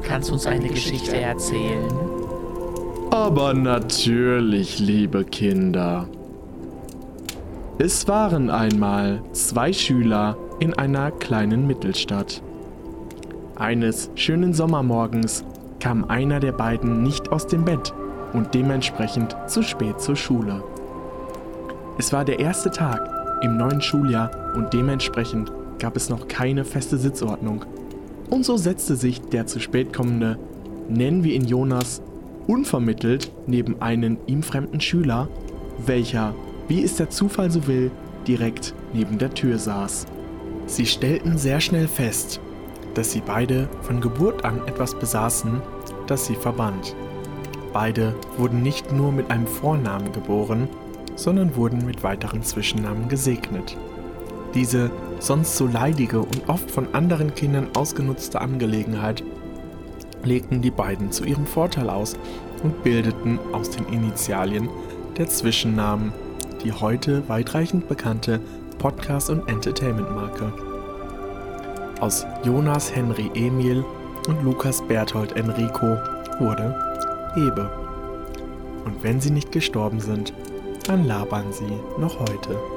Kannst du uns eine Geschichte erzählen? Aber natürlich, liebe Kinder. Es waren einmal zwei Schüler in einer kleinen Mittelstadt. Eines schönen Sommermorgens kam einer der beiden nicht aus dem Bett und dementsprechend zu spät zur Schule. Es war der erste Tag im neuen Schuljahr und dementsprechend gab es noch keine feste Sitzordnung. Und so setzte sich der zu spät kommende, nennen wir ihn Jonas, unvermittelt neben einen ihm fremden Schüler, welcher, wie es der Zufall so will, direkt neben der Tür saß. Sie stellten sehr schnell fest, dass sie beide von Geburt an etwas besaßen, das sie verband. Beide wurden nicht nur mit einem Vornamen geboren, sondern wurden mit weiteren Zwischennamen gesegnet. Diese sonst so leidige und oft von anderen Kindern ausgenutzte Angelegenheit legten die beiden zu ihrem Vorteil aus und bildeten aus den Initialien der Zwischennamen die heute weitreichend bekannte Podcast- und Entertainment-Marke. Aus Jonas Henry Emil und Lukas Berthold Enrico wurde Hebe. Und wenn sie nicht gestorben sind, dann labern sie noch heute.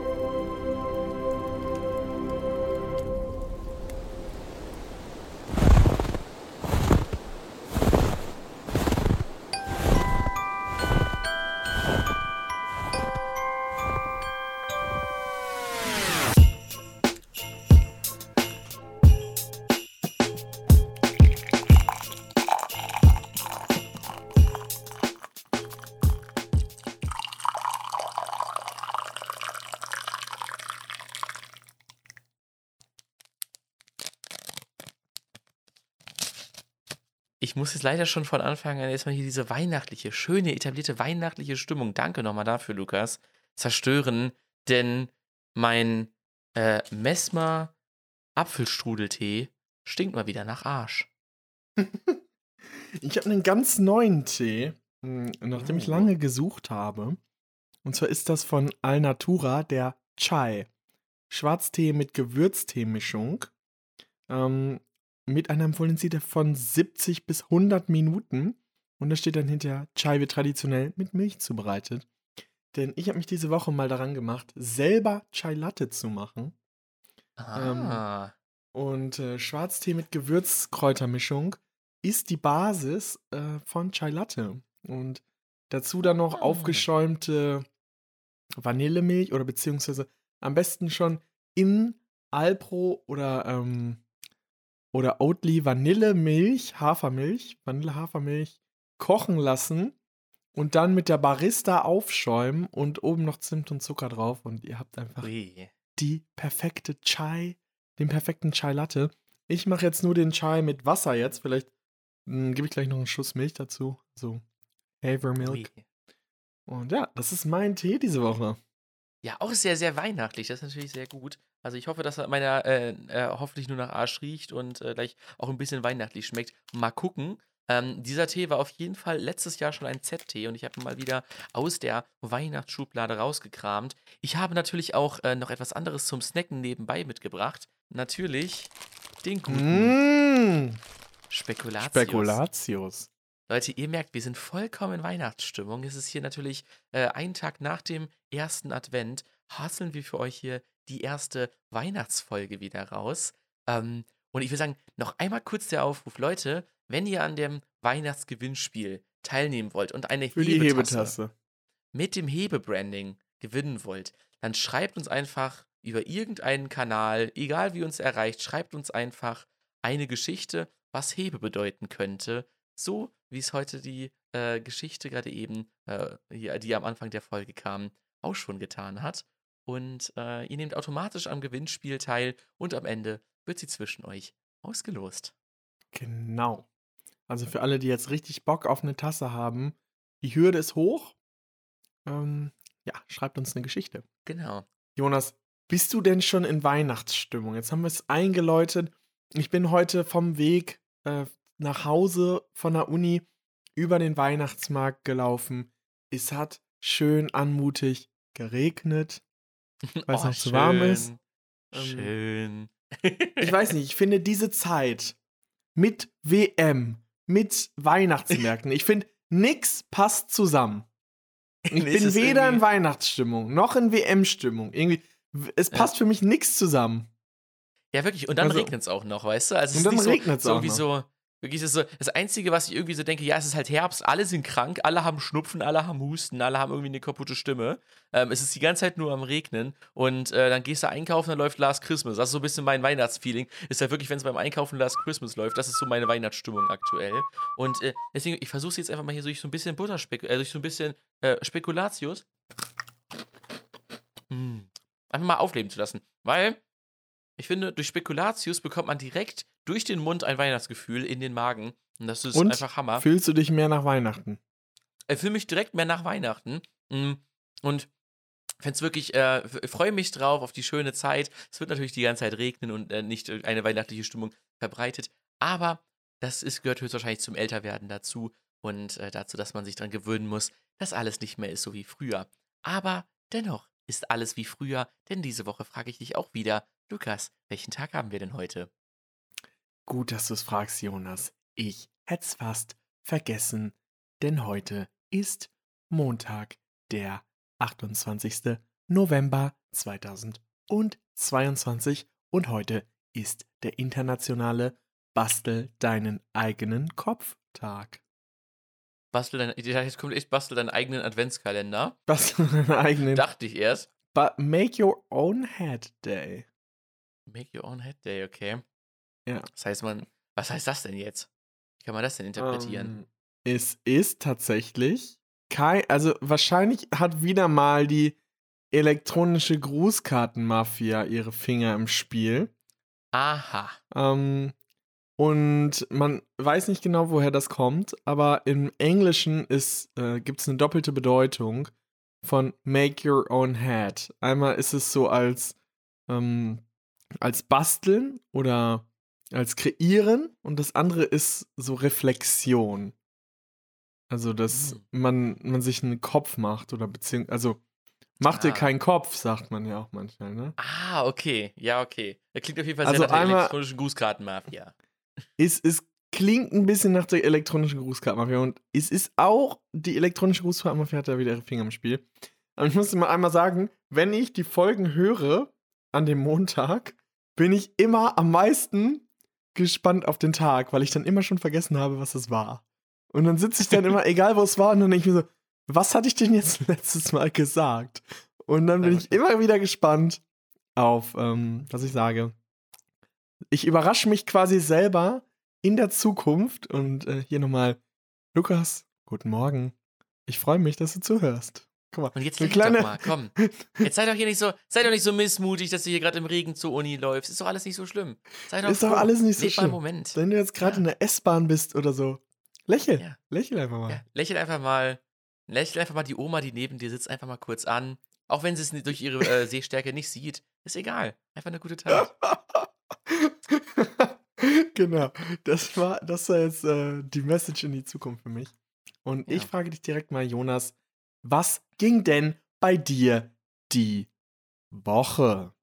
Ich muss jetzt leider schon von Anfang an erstmal hier diese weihnachtliche, schöne, etablierte weihnachtliche Stimmung, danke nochmal dafür, Lukas, zerstören, denn mein äh, Messmer Apfelstrudeltee stinkt mal wieder nach Arsch. ich habe einen ganz neuen Tee, hm, nachdem ich Oh. lange gesucht habe. Und zwar ist das von Alnatura der Chai. Schwarztee mit Gewürzteemischung. Ähm, mit einer Empfohlenenzeit von 70 bis 100 Minuten. Und da steht dann hinterher, Chai wird traditionell mit Milch zubereitet. Denn ich habe mich diese Woche mal daran gemacht, selber Chai Latte zu machen. Ah. Und äh, Schwarztee mit Gewürzkräutermischung ist die Basis äh, von Chai Latte. Und dazu dann noch Ah. aufgeschäumte Vanillemilch oder beziehungsweise am besten schon in Alpro oder, ähm, oder Oatly Vanillemilch, Hafermilch, Vanille-Hafermilch kochen lassen und dann mit der Barista aufschäumen und oben noch Zimt und Zucker drauf und ihr habt einfach Ui. die perfekte Chai, den perfekten Chai Latte. Ich mache jetzt nur den Chai mit Wasser jetzt. Vielleicht hm, gebe ich gleich noch einen Schuss Milch dazu. So Havermilk. Ui. Und ja, das ist mein Tee diese Woche. Ja, auch sehr, sehr weihnachtlich. Das ist natürlich sehr gut. Also ich hoffe, dass er meiner äh, äh, hoffentlich nur nach Arsch riecht und äh, gleich auch ein bisschen weihnachtlich schmeckt. Mal gucken. Ähm, dieser Tee war auf jeden Fall letztes Jahr schon ein Z-Tee und ich habe ihn mal wieder aus der Weihnachtsschublade rausgekramt. Ich habe natürlich auch äh, noch etwas anderes zum Snacken nebenbei mitgebracht. Natürlich den guten Mmh, Spekulatius. Spekulatius. Leute, ihr merkt, wir sind vollkommen in Weihnachtsstimmung. Es ist hier natürlich äh, ein Tag nach dem ersten Advent. Hasseln wir für euch hier die erste Weihnachtsfolge wieder raus. Ähm, und ich will sagen, noch einmal kurz der Aufruf. Leute, wenn ihr an dem Weihnachtsgewinnspiel teilnehmen wollt und eine Für die Hebetasse Hebetasse. mit dem Hebebranding gewinnen wollt, dann schreibt uns einfach über irgendeinen Kanal, egal wie uns erreicht, schreibt uns einfach eine Geschichte, was Hebe bedeuten könnte. So wie es heute die äh, Geschichte gerade eben, äh, die am Anfang der Folge kam, auch schon getan hat. Und äh, ihr nehmt automatisch am Gewinnspiel teil und am Ende wird sie zwischen euch ausgelost. Genau. Also für alle, die jetzt richtig Bock auf eine Tasse haben, die Hürde ist hoch. Ähm, ja, schreibt uns eine Geschichte. Genau. Jonas, bist du denn schon in Weihnachtsstimmung? Jetzt haben wir es eingeläutet. Ich bin heute vom Weg äh, nach Hause von der Uni über den Weihnachtsmarkt gelaufen. Es hat schön anmutig geregnet, weil es Oh, noch zu warm ist. schön. Ähm, Schön. Ich weiß nicht, ich finde diese Zeit, mit WM, mit Weihnachtsmärkten. Ich finde, nix passt zusammen. Ich Nee, es bin weder in Weihnachtsstimmung noch in WM-Stimmung. Irgendwie, es Ja. passt für mich nichts zusammen. Ja, wirklich. Und dann Also- regnet es auch noch, weißt du? Also es Und ist dann regnet's so auch noch. so. Wirklich, das, so, das Einzige, was ich irgendwie so denke, ja, es ist halt Herbst, alle sind krank, alle haben Schnupfen, alle haben Husten, alle haben irgendwie eine kaputte Stimme. Ähm, es ist die ganze Zeit nur am Regnen und äh, dann gehst du einkaufen, dann läuft Last Christmas. Das ist so ein bisschen mein Weihnachtsfeeling. Ist ja wirklich, wenn es beim Einkaufen Last Christmas läuft, das ist so meine Weihnachtsstimmung aktuell. Und äh, deswegen, ich versuche es jetzt einfach mal hier durch so ein bisschen Butterspek äh, durch so ein bisschen äh, Spekulatius mm, einfach mal aufleben zu lassen. Weil ich finde, durch Spekulatius bekommt man direkt durch den Mund ein Weihnachtsgefühl in den Magen. Und das ist Und einfach Hammer. Fühlst du dich mehr nach Weihnachten? Ich fühle mich direkt mehr nach Weihnachten. Mm, Und fände es wirklich, äh, freue mich drauf auf die schöne Zeit. Es wird natürlich die ganze Zeit regnen und äh, nicht eine weihnachtliche Stimmung verbreitet. Aber das ist, gehört höchstwahrscheinlich zum Älterwerden dazu und äh, dazu, dass man sich daran gewöhnen muss, dass alles nicht mehr ist so wie früher. Aber dennoch ist alles wie früher, denn diese Woche frage ich dich auch wieder, Lukas, welchen Tag haben wir denn heute? Gut, dass du es fragst, Jonas. Ich hätte es fast vergessen, denn heute ist Montag, der 28. November 2022 und heute ist der internationale Bastel deinen eigenen Kopf-Tag. Bastel dein, ich dachte, jetzt kommt echt Bastel deinen eigenen Adventskalender. Bastel deinen eigenen. Dachte ich erst. But make your own head day. Make your own head day, okay. Ja. Das heißt, man, was heißt das denn jetzt? Wie kann man das denn interpretieren? Ähm, es ist tatsächlich kein, also wahrscheinlich hat wieder mal die elektronische Grußkartenmafia ihre Finger im Spiel. Aha. Ähm, und man weiß nicht genau, woher das kommt, aber im Englischen äh, gibt es eine doppelte Bedeutung von make your own head. Einmal ist es so als, ähm, als basteln oder als kreieren und das andere ist so Reflexion. Also, dass Hm. man, man sich einen Kopf macht oder beziehungsweise, also mach dir Ah. keinen Kopf, sagt man ja auch manchmal, ne? Ah, okay. Ja, okay. Das klingt auf jeden Fall Also sehr nach der elektronischen Grußkartenmafia. es, es klingt ein bisschen nach der elektronischen Grußkartenmafia und es ist auch, die elektronische Grußkartenmafia hat da wieder ihre Finger im Spiel. Aber ich muss dir mal einmal sagen, wenn ich die Folgen höre an dem Montag, bin ich immer am meisten gespannt auf den Tag, weil ich dann immer schon vergessen habe, was es war. Und dann sitze ich dann immer, egal wo es war, und dann denke ich mir so, was hatte ich denn jetzt letztes Mal gesagt? Und dann bin ich immer wieder gespannt auf, ähm, was ich sage. Ich überrasche mich quasi selber in der Zukunft und äh, hier nochmal, Lukas, guten Morgen. Ich freue mich, dass du zuhörst. Guck mal, Und jetzt leg kleine, doch mal, komm. Jetzt sei doch hier nicht so, sei doch nicht so missmutig, dass du hier gerade im Regen zur Uni läufst. Ist doch alles nicht so schlimm. Sei doch Ist doch froh. alles nicht so mal schlimm. Moment. wenn du jetzt gerade Ja. in der S-Bahn bist oder so, lächel, Ja. lächel einfach mal. Ja, lächel einfach mal, lächel einfach mal die Oma, die neben dir sitzt, einfach mal kurz an. Auch wenn sie es nicht durch ihre äh, Sehstärke nicht sieht. Ist egal. Einfach eine gute Tat. genau, das war, das war jetzt äh, die Message in die Zukunft für mich. Und ich frage dich direkt mal, Jonas, was ging denn bei dir die Woche?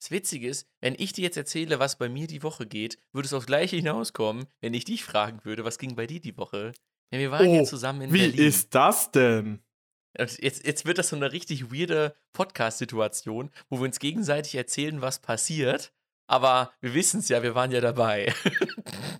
Das Witzige ist, wenn ich dir jetzt erzähle, was bei mir die Woche geht, würde es aufs Gleiche hinauskommen, wenn ich dich fragen würde, was ging bei dir die Woche? Denn wir waren ja Oh, zusammen in Wie Berlin. ist das denn? Jetzt, jetzt wird das so eine richtig weirde Podcast-Situation, wo wir uns gegenseitig erzählen, was passiert. Aber wir wissen es ja, wir waren ja dabei.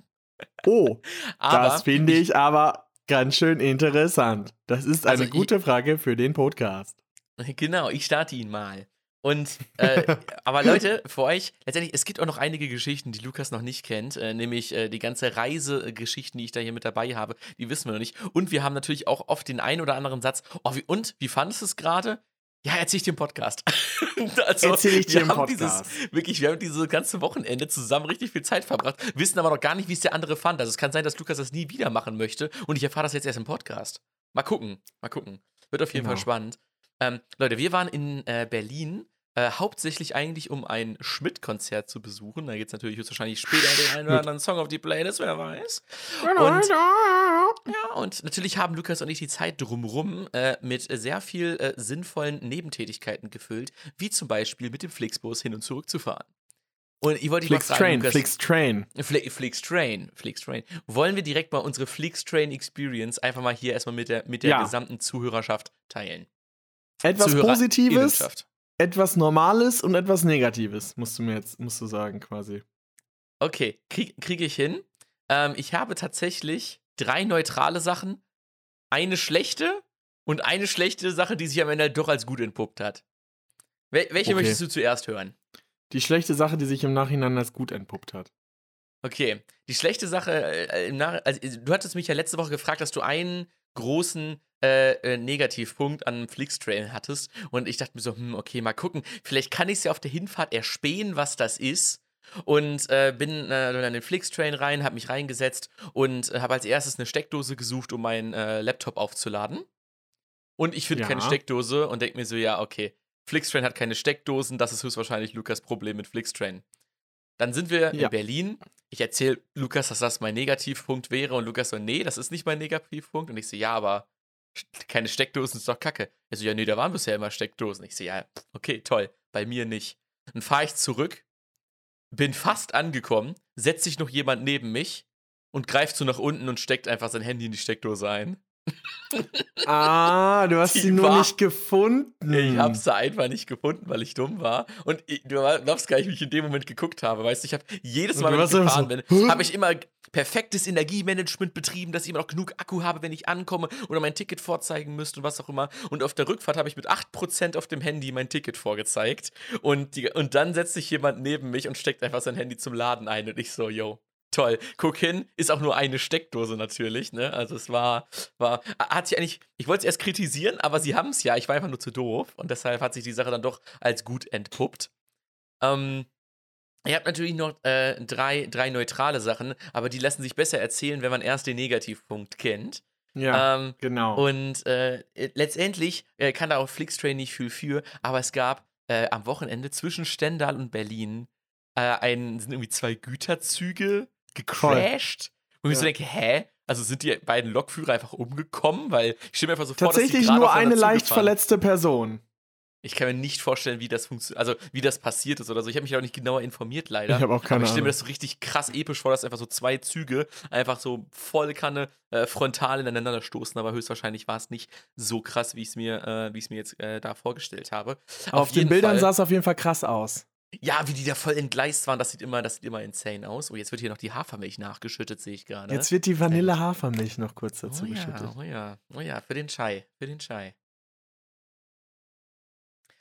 Oh, Aber das finde ich aber ganz schön interessant. Das ist Also eine ich- gute Frage für den Podcast. Genau, ich starte ihn mal. Und, äh, aber Leute, für euch, letztendlich, es gibt auch noch einige Geschichten, die Lukas noch nicht kennt, äh, nämlich äh, die ganze Reisegeschichten, die ich da hier mit dabei habe, die wissen wir noch nicht. Und wir haben natürlich auch oft den einen oder anderen Satz, oh, wie, und, wie fandest du es gerade? Ja, erzähl ich dir im Podcast. also, Erzähl ich dir wir im haben Podcast. Dieses, wirklich, wir haben dieses ganze Wochenende zusammen richtig viel Zeit verbracht, wissen aber noch gar nicht, wie es der andere fand. Also es kann sein, dass Lukas das nie wieder machen möchte und ich erfahre das jetzt erst im Podcast. Mal gucken, mal gucken. Wird auf jeden Genau. Fall spannend. Ähm, Leute, wir waren in äh, Berlin, äh, hauptsächlich eigentlich, um ein Schmidt-Konzert zu besuchen. Da geht es natürlich höchstwahrscheinlich später den einen oder anderen Song auf die Playlist, wer weiß. Und, ja, und natürlich haben Lukas und ich die Zeit drumrum äh, mit sehr viel äh, sinnvollen Nebentätigkeiten gefüllt, wie zum Beispiel mit dem Flixbus hin und zurück zu fahren. Und ich wollte Flix Train, Lukas, Flix Train. Fli- Flix Train, Flix Train. Wollen wir direkt mal unsere Flix Train Experience einfach mal hier erstmal mit der, mit der Ja. gesamten Zuhörerschaft teilen? Etwas Positives. Etwas Normales und etwas Negatives, musst du mir jetzt, musst du sagen, quasi. Okay, krieg, kriege ich hin. Ähm, ich habe tatsächlich drei neutrale Sachen, eine schlechte und eine schlechte Sache, die sich am Ende doch als gut entpuppt hat. Wel welche Okay. möchtest du zuerst hören? Die schlechte Sache, die sich im Nachhinein als gut entpuppt hat. Okay, die schlechte Sache, äh, im Nach also, du hattest mich ja letzte Woche gefragt, dass du einen großen äh, äh, Negativpunkt an Flixtrail hattest und ich dachte mir so, hm, okay, mal gucken, vielleicht kann ich es ja auf der Hinfahrt erspähen, was das ist. Und äh, bin äh, dann in den Flixtrain rein, habe mich reingesetzt und äh, habe als erstes eine Steckdose gesucht, um meinen äh, Laptop aufzuladen. Und ich finde Ja. keine Steckdose und denke mir so, ja, okay, Flixtrain hat keine Steckdosen, das ist höchstwahrscheinlich Lukas Problem mit Flixtrain. Dann sind wir Ja. in Berlin. Ich erzähle Lukas, dass das mein Negativpunkt wäre und Lukas so, nee, das ist nicht mein Negativpunkt. Und ich so, ja, aber keine Steckdosen ist doch kacke. Er so, ja, nee, da waren bisher immer Steckdosen. Ich so, ja, okay, toll, bei mir nicht. Dann fahre ich zurück, bin fast angekommen, setzt sich noch jemand neben mich und greift so nach unten und steckt einfach sein Handy in die Steckdose ein. Ah, du hast Die sie nur war- nicht gefunden. Ich hab's da einfach nicht gefunden, weil ich dumm war. Und ich, du glaubst gar nicht, wie ich in dem Moment geguckt habe. Weißt du, ich habe jedes Mal, wenn ich gefahren so, bin, habe ich immer perfektes Energiemanagement betrieben, dass ich immer noch genug Akku habe, wenn ich ankomme oder mein Ticket vorzeigen müsste und was auch immer. Und auf der Rückfahrt habe ich mit 8% auf dem Handy mein Ticket vorgezeigt. Und, die, und dann setzt sich jemand neben mich und steckt einfach sein Handy zum Laden ein. Und ich so, yo. Toll. Guck hin, ist auch nur eine Steckdose natürlich, ne? Also es war, war, hat sich eigentlich, ich wollte es erst kritisieren, aber sie haben es ja. Ich war einfach nur zu doof und deshalb hat sich die Sache dann doch als gut entpuppt. Ähm, ihr habt natürlich noch äh, drei, drei neutrale Sachen, aber die lassen sich besser erzählen, wenn man erst den Negativpunkt kennt. Ja, Ähm, genau. und äh, letztendlich äh, kann da auch Flixtrain nicht viel für, aber es gab äh, am Wochenende zwischen Stendal und Berlin äh, ein, sind irgendwie zwei Güterzüge gecrashed. Und ich so denke, hä? Also sind die beiden Lokführer einfach umgekommen? Weil ich stelle mir einfach so vor, dass Tatsächlich nur eine leicht verletzte Person. Ich kann mir nicht vorstellen, wie das funktioniert, also wie das passiert ist oder so. Ich habe mich auch nicht genauer informiert, leider. Ich habe auch keine Aber ich stelle mir das so richtig krass episch vor, dass einfach so zwei Züge einfach so voll Kanne äh, frontal ineinander stoßen. Aber höchstwahrscheinlich war es nicht so krass, wie ich es mir, äh, wie ich es mir jetzt äh, da vorgestellt habe. Auf, den jeden Bildern Fall, sah es auf jeden Fall krass aus. Ja, wie die da voll entgleist waren, das sieht immer, das sieht immer insane aus. Oh, jetzt wird hier noch die Hafermilch nachgeschüttet, sehe ich gerade. Jetzt wird die Vanille-Hafermilch noch kurz dazu oh ja, geschüttet. oh ja, oh ja, für den Chai, für den Chai.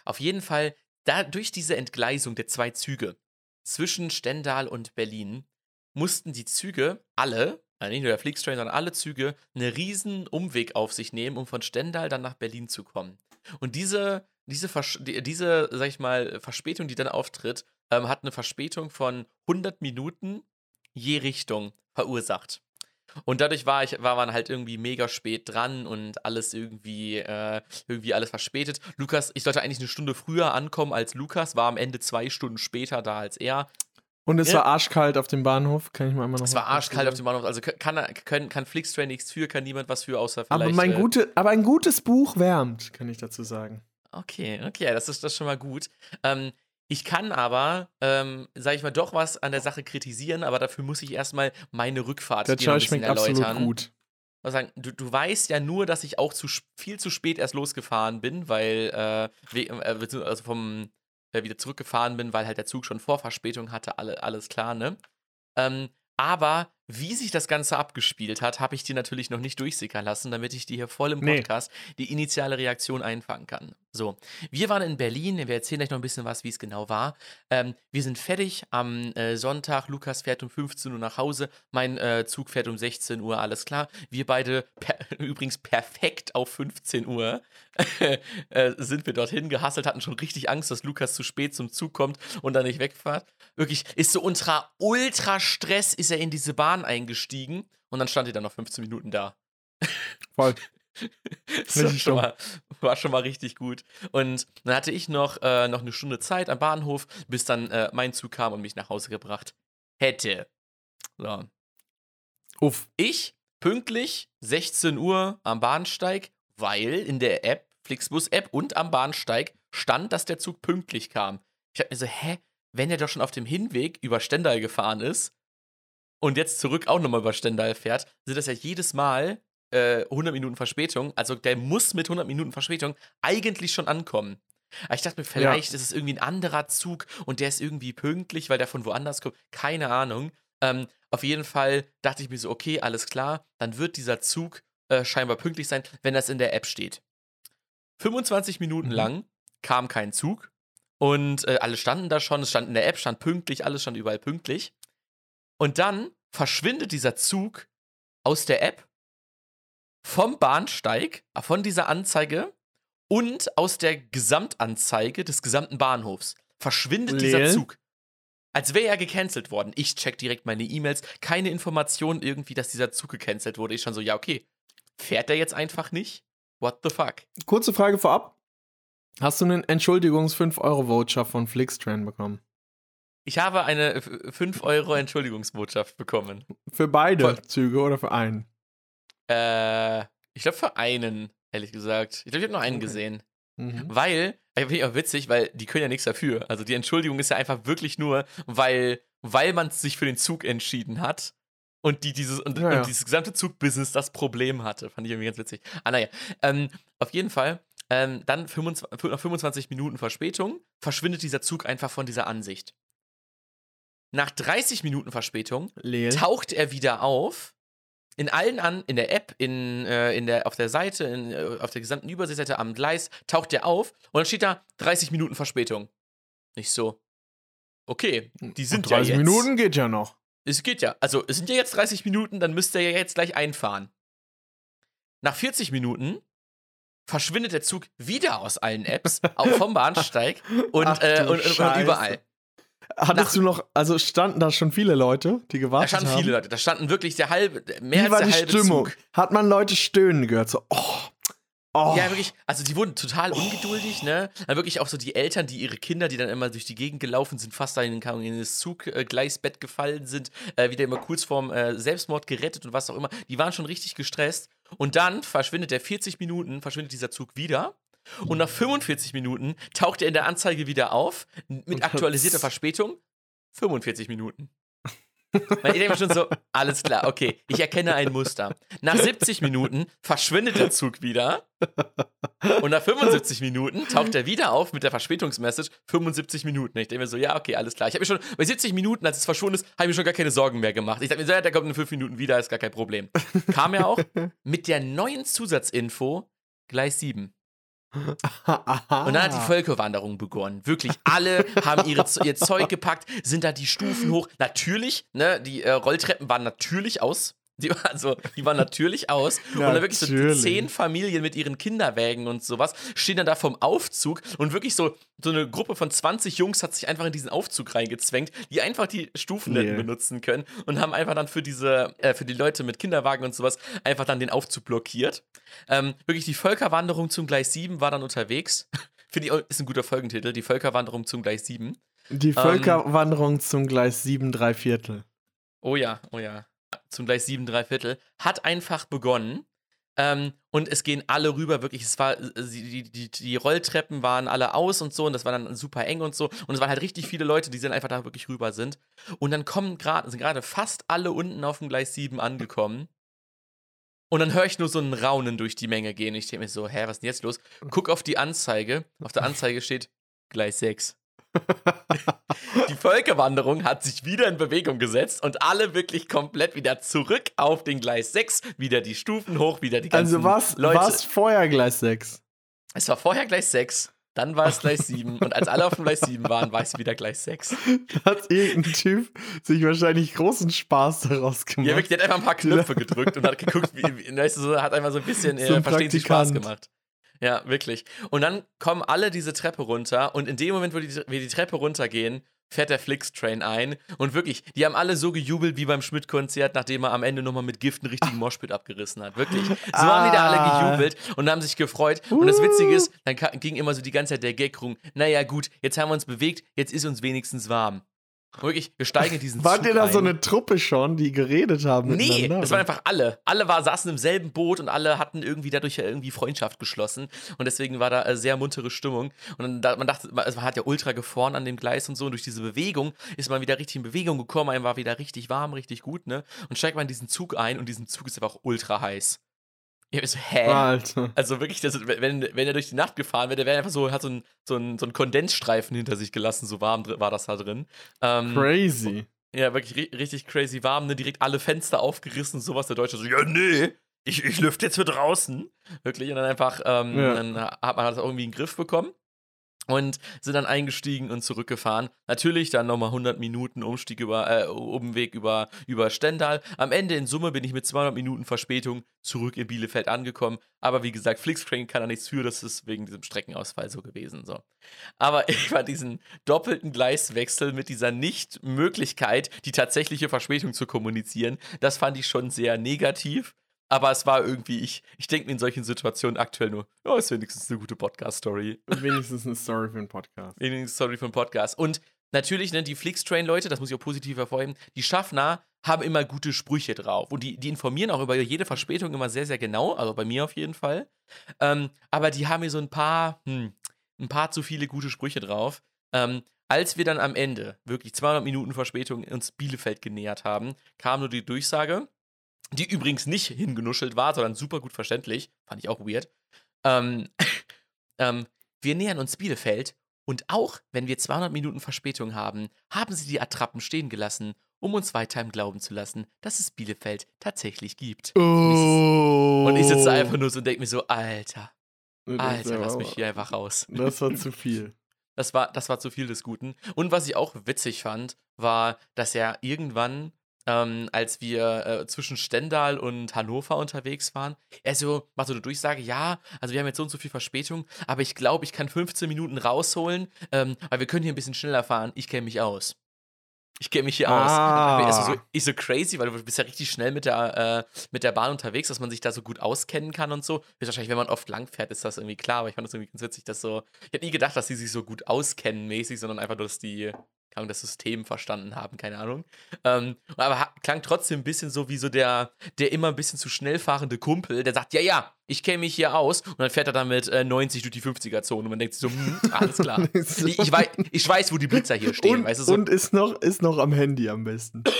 Auf jeden Fall, da durch diese Entgleisung der zwei Züge zwischen Stendal und Berlin mussten die Züge alle, also nicht nur der Flixtrain, sondern alle Züge, einen riesen Umweg auf sich nehmen, um von Stendal dann nach Berlin zu kommen. Und diese, diese, diese sag ich mal, Verspätung, die dann auftritt, ähm, hat eine Verspätung von 100 Minuten je Richtung verursacht. Und dadurch war ich, war man halt irgendwie mega spät dran und alles irgendwie, äh, irgendwie alles verspätet. Lukas, ich sollte eigentlich eine Stunde früher ankommen als Lukas, war am Ende zwei Stunden später da als er. Und es Ja. war arschkalt auf dem Bahnhof, kann ich mal immer noch Es war arschkalt auf dem Bahnhof, also kann, kann, kann Flixtrain nichts für, kann niemand was für, außer vielleicht. Aber, mein äh, gute, aber ein gutes Buch wärmt, kann ich dazu sagen. Okay, okay, das ist das ist schon mal gut. Ähm, ich kann aber, ähm, sag ich mal, doch was an der Sache kritisieren, aber dafür muss ich erstmal meine Rückfahrt Der dir ein bisschen schmeckt absolut erläutern. gut. Also sagen, du, du weißt ja nur, dass ich auch zu viel zu spät erst losgefahren bin, weil äh, äh, also vom äh, wieder zurückgefahren bin, weil halt der Zug schon Vorverspätung hatte, alle, alles klar, ne? Ähm, aber wie sich das Ganze abgespielt hat, habe ich dir natürlich noch nicht durchsickern lassen, damit ich dir hier voll im Nee. Podcast die initiale Reaktion einfangen kann. So, wir waren in Berlin, wir erzählen gleich noch ein bisschen was, wie es genau war. Ähm, wir sind fertig am äh, Sonntag, Lukas fährt um 15 Uhr nach Hause, mein äh, Zug fährt um 16 Uhr, alles klar. Wir beide, per übrigens perfekt auf 15 Uhr, äh, sind wir dorthin gehasselt, hatten schon richtig Angst, dass Lukas zu spät zum Zug kommt und dann nicht wegfährt. Wirklich, ist so ultra, ultra Stress, ist er in diese Bahn eingestiegen und dann stand er dann noch 15 Minuten da. Voll. War schon, mal, war schon mal richtig gut. Und dann hatte ich noch, äh, noch eine Stunde Zeit am Bahnhof, bis dann äh, mein Zug kam und mich nach Hause gebracht hätte. So. Uff. Ich pünktlich 16 Uhr am Bahnsteig, weil in der App, Flixbus-App und am Bahnsteig stand, dass der Zug pünktlich kam. Ich dachte mir so, hä? wenn er doch schon auf dem Hinweg über Stendal gefahren ist und jetzt zurück auch nochmal über Stendal fährt, sind das ja jedes Mal äh, 100 Minuten Verspätung. Also der muss mit 100 Minuten Verspätung eigentlich schon ankommen. Aber ich dachte mir, vielleicht ja. ist es irgendwie ein anderer Zug und der ist irgendwie pünktlich, weil der von woanders kommt. Keine Ahnung. Ähm, auf jeden Fall dachte ich mir so, okay, alles klar, dann wird dieser Zug äh, scheinbar pünktlich sein, wenn das in der App steht. 25 Minuten mhm. lang kam kein Zug und äh, alle standen da schon, es stand in der App, stand pünktlich, alles stand überall pünktlich. Und dann verschwindet dieser Zug aus der App, vom Bahnsteig, äh, von dieser Anzeige und aus der Gesamtanzeige des gesamten Bahnhofs. Verschwindet Leel. dieser Zug. Als wäre er gecancelt worden. Ich check direkt meine E-Mails. Keine Information irgendwie, dass dieser Zug gecancelt wurde. Ich schon so, ja, okay. Fährt er jetzt einfach nicht? What the fuck? Kurze Frage vorab. Hast du einen Entschuldigungs-5-Euro-Voucher von Flixtrain bekommen? Ich habe eine 5-Euro-Entschuldigungsbotschaft bekommen. Für beide Voll. Züge oder für einen? Äh, ich glaube für einen, ehrlich gesagt. Ich glaube, ich habe nur einen okay. gesehen. Mhm. Weil, finde ich auch witzig, weil die können ja nichts dafür. Also die Entschuldigung ist ja einfach wirklich nur, weil, weil man sich für den Zug entschieden hat und, die, dieses, und, ja, ja. und dieses gesamte Zugbusiness das Problem hatte. Fand ich irgendwie ganz witzig. Ah, naja. Ähm, auf jeden Fall, ähm, dann 25, nach 25 Minuten Verspätung verschwindet dieser Zug einfach von dieser Ansicht. Nach 30 Minuten Verspätung Leel. taucht er wieder auf. In allen an, in der App, in, äh, in der, auf der Seite, in, äh, auf der gesamten Übersichtsseite am Gleis, taucht er auf und dann steht da 30 Minuten Verspätung. Nicht so. Okay, die sind und 30 ja 30 Minuten geht ja noch. Es geht ja. Also, es sind ja jetzt 30 Minuten, dann müsste er ja jetzt gleich einfahren. Nach 40 Minuten verschwindet der Zug wieder aus allen Apps, auch vom Bahnsteig und, Ach, äh, und, und, überall. Hattest Nach, du noch, also standen da schon viele Leute, die gewartet haben? Da standen viele Leute, da standen wirklich der halbe, mehr Wie war als der die halbe Stimmung? Zug. Hat man Leute stöhnen gehört, so, oh, Oh. Ja, wirklich, also die wurden total oh. ungeduldig, ne? Dann wirklich auch so die Eltern, die ihre Kinder, die dann immer durch die Gegend gelaufen sind, fast in, in das Zuggleisbett gefallen sind, äh, wieder immer kurz vorm äh, Selbstmord gerettet und was auch immer, die waren schon richtig gestresst. Und dann verschwindet der 40 Minuten, verschwindet dieser Zug wieder. Und nach 45 Minuten taucht er in der Anzeige wieder auf, mit aktualisierter Verspätung. 45 Minuten. Ich denke mir schon so, alles klar, okay, ich erkenne ein Muster. Nach 70 Minuten verschwindet der Zug wieder. Und nach 75 Minuten taucht er wieder auf mit der Verspätungsmessage 75 Minuten. Ich denke mir so, ja, okay, alles klar. Ich habe mir schon bei 70 Minuten, als es verschwunden ist, habe ich mir schon gar keine Sorgen mehr gemacht. Ich dachte mir so, ja, der kommt in 5 Minuten wieder, ist gar kein Problem. Kam er auch mit der neuen Zusatzinfo Gleis 7. Und dann hat die Völkerwanderung begonnen. Wirklich, alle haben ihre, ihr Zeug gepackt, sind da die Stufen hoch. Natürlich, ne, die äh, Rolltreppen waren natürlich aus. Die, also, die waren natürlich aus. und dann wirklich so zehn Familien mit ihren Kinderwägen und sowas stehen dann da vom Aufzug und wirklich so, so eine Gruppe von 20 Jungs hat sich einfach in diesen Aufzug reingezwängt, die einfach die Stufen yeah. benutzen können und haben einfach dann für diese, äh, für die Leute mit Kinderwagen und sowas einfach dann den Aufzug blockiert. Ähm, wirklich die Völkerwanderung zum Gleis 7 war dann unterwegs. Finde ich, ist ein guter Folgentitel, die Völkerwanderung zum Gleis 7. Die ähm, Völkerwanderung ähm, zum Gleis 7, drei Viertel. Oh ja, oh ja zum gleich sieben, drei Viertel, hat einfach begonnen. Ähm, und es gehen alle rüber, wirklich, es war, äh, die, die, die Rolltreppen waren alle aus und so, und das war dann super eng und so. Und es waren halt richtig viele Leute, die dann einfach da wirklich rüber sind. Und dann kommen gerade, sind gerade fast alle unten auf dem Gleis 7 angekommen. Und dann höre ich nur so ein Raunen durch die Menge gehen. Ich denke mir so, hä, was ist denn jetzt los? Guck auf die Anzeige. Auf der Anzeige steht Gleis 6. die Völkerwanderung hat sich wieder in Bewegung gesetzt und alle wirklich komplett wieder zurück auf den Gleis 6, wieder die Stufen hoch, wieder die ganzen Also was, Leute. was vorher Gleis 6? Es war vorher Gleis 6, dann war es Gleis 7 und als alle auf dem Gleis 7 waren, war es wieder Gleis 6. Da hat irgendein Typ sich wahrscheinlich großen Spaß daraus gemacht. Ja, wirklich, der hat einfach ein paar Knöpfe gedrückt und hat geguckt, wie, wie hat einfach so ein bisschen äh, verstehen Sie Spaß gemacht. Ja, wirklich. Und dann kommen alle diese Treppe runter und in dem Moment, wo die, wir die Treppe runtergehen, fährt der Flix-Train ein. Und wirklich, die haben alle so gejubelt wie beim Schmidt-Konzert, nachdem er am Ende nochmal mit Gift einen richtigen Moshpit abgerissen hat. Wirklich. So ah. haben die da alle ah. gejubelt und haben sich gefreut. Uh. Und das Witzige ist, dann ging immer so die ganze Zeit der Gag rum. Naja, gut, jetzt haben wir uns bewegt, jetzt ist uns wenigstens warm. Wirklich, wir steigen in diesen Wart Zug ihr da so ein. eine Truppe schon, die geredet haben? Nee, das waren einfach alle. Alle war, saßen im selben Boot und alle hatten irgendwie dadurch ja irgendwie Freundschaft geschlossen. Und deswegen war da äh, sehr muntere Stimmung. Und dann, da, man dachte, man, man hat ja ultra gefroren an dem Gleis und so. Und durch diese Bewegung ist man wieder richtig in Bewegung gekommen. Einem war wieder richtig warm, richtig gut, ne? Und steigt man in diesen Zug ein und diesen Zug ist einfach ultra heiß. Ich so, hä? Alter. Also wirklich, das, wenn, wenn er durch die Nacht gefahren wäre, der wäre einfach so, hat so einen so einen- so einen Kondensstreifen hinter sich gelassen, so warm war das da drin. Ähm, Crazy. ja, wirklich ri richtig crazy warm, ne? Direkt alle Fenster aufgerissen, sowas. Der Deutsche so, ja, nee, ich, ich lüfte jetzt für draußen. Wirklich. Und dann einfach, ähm, Ja. dann hat man das irgendwie in den Griff bekommen. Und sind dann eingestiegen und zurückgefahren. Natürlich dann nochmal 100 Minuten Umstieg über, äh, Umweg über, über Stendal. Am Ende in Summe bin ich mit 200 Minuten Verspätung zurück in Bielefeld angekommen. Aber wie gesagt, Flixtrain kann da nichts für, das ist wegen diesem Streckenausfall so gewesen. So. Aber ich fand diesen doppelten Gleiswechsel mit dieser Nicht-Möglichkeit, die tatsächliche Verspätung zu kommunizieren, das fand ich schon sehr negativ. Aber es war irgendwie, ich, ich denke mir in solchen Situationen aktuell nur, ja, ist wenigstens eine gute Podcast-Story. Wenigstens eine Story für einen Podcast. Wenigstens Story für einen Podcast. Und natürlich, ne, die Flixtrain-Leute, das muss ich auch positiv hervorheben, die Schaffner haben immer gute Sprüche drauf. Und die, die informieren auch über jede Verspätung immer sehr, sehr genau. Also bei mir auf jeden Fall. Ähm, aber die haben mir so ein paar, hm, ein paar zu viele gute Sprüche drauf. Ähm, als wir dann am Ende, wirklich 200 Minuten Verspätung, uns Bielefeld genähert haben, kam nur die Durchsage, die übrigens nicht hingenuschelt war, sondern super gut verständlich. Fand ich auch weird. Ähm, ähm, wir nähern uns Bielefeld und auch wenn wir 200 Minuten Verspätung haben, haben sie die Attrappen stehen gelassen, um uns weiter im Glauben zu lassen, dass es Bielefeld tatsächlich gibt. Oh. Und ich sitze einfach nur so und denke mir so, Alter, Das Alter, lass mich hier einfach raus. Das war zu viel. Das war, das war zu viel des Guten. Und was ich auch witzig fand, war, dass er irgendwann, ähm, als wir äh, zwischen Stendal und Hannover unterwegs waren, er so, macht so eine Durchsage, ja, also wir haben jetzt so und so viel Verspätung, aber ich glaube, ich kann 15 Minuten rausholen, ähm, weil wir können hier ein bisschen schneller fahren. Ich kenne mich aus. Ich kenne mich hier Ah. aus. Also so, ich so crazy, weil du bist ja richtig schnell mit der, äh, mit der Bahn unterwegs, dass man sich da so gut auskennen kann und so. Ist wahrscheinlich, wenn man oft lang fährt, ist das irgendwie klar, aber ich fand das irgendwie ganz witzig, dass so. Ich hätte nie gedacht, dass die sich so gut auskennen mäßig, sondern einfach nur, dass die Ahnung, das System verstanden haben, keine Ahnung. Ähm, aber klang trotzdem ein bisschen so wie so der, der immer ein bisschen zu schnell fahrende Kumpel, der sagt, ja, ja, ich kenne mich hier aus. Und dann fährt er dann mit äh, 90 durch die 50er-Zone und man denkt sich so, hm, alles klar. Ich, ich, weiß, ich weiß, wo die Blitzer hier stehen, und weißt du so. und ist, noch, ist noch am Handy am besten.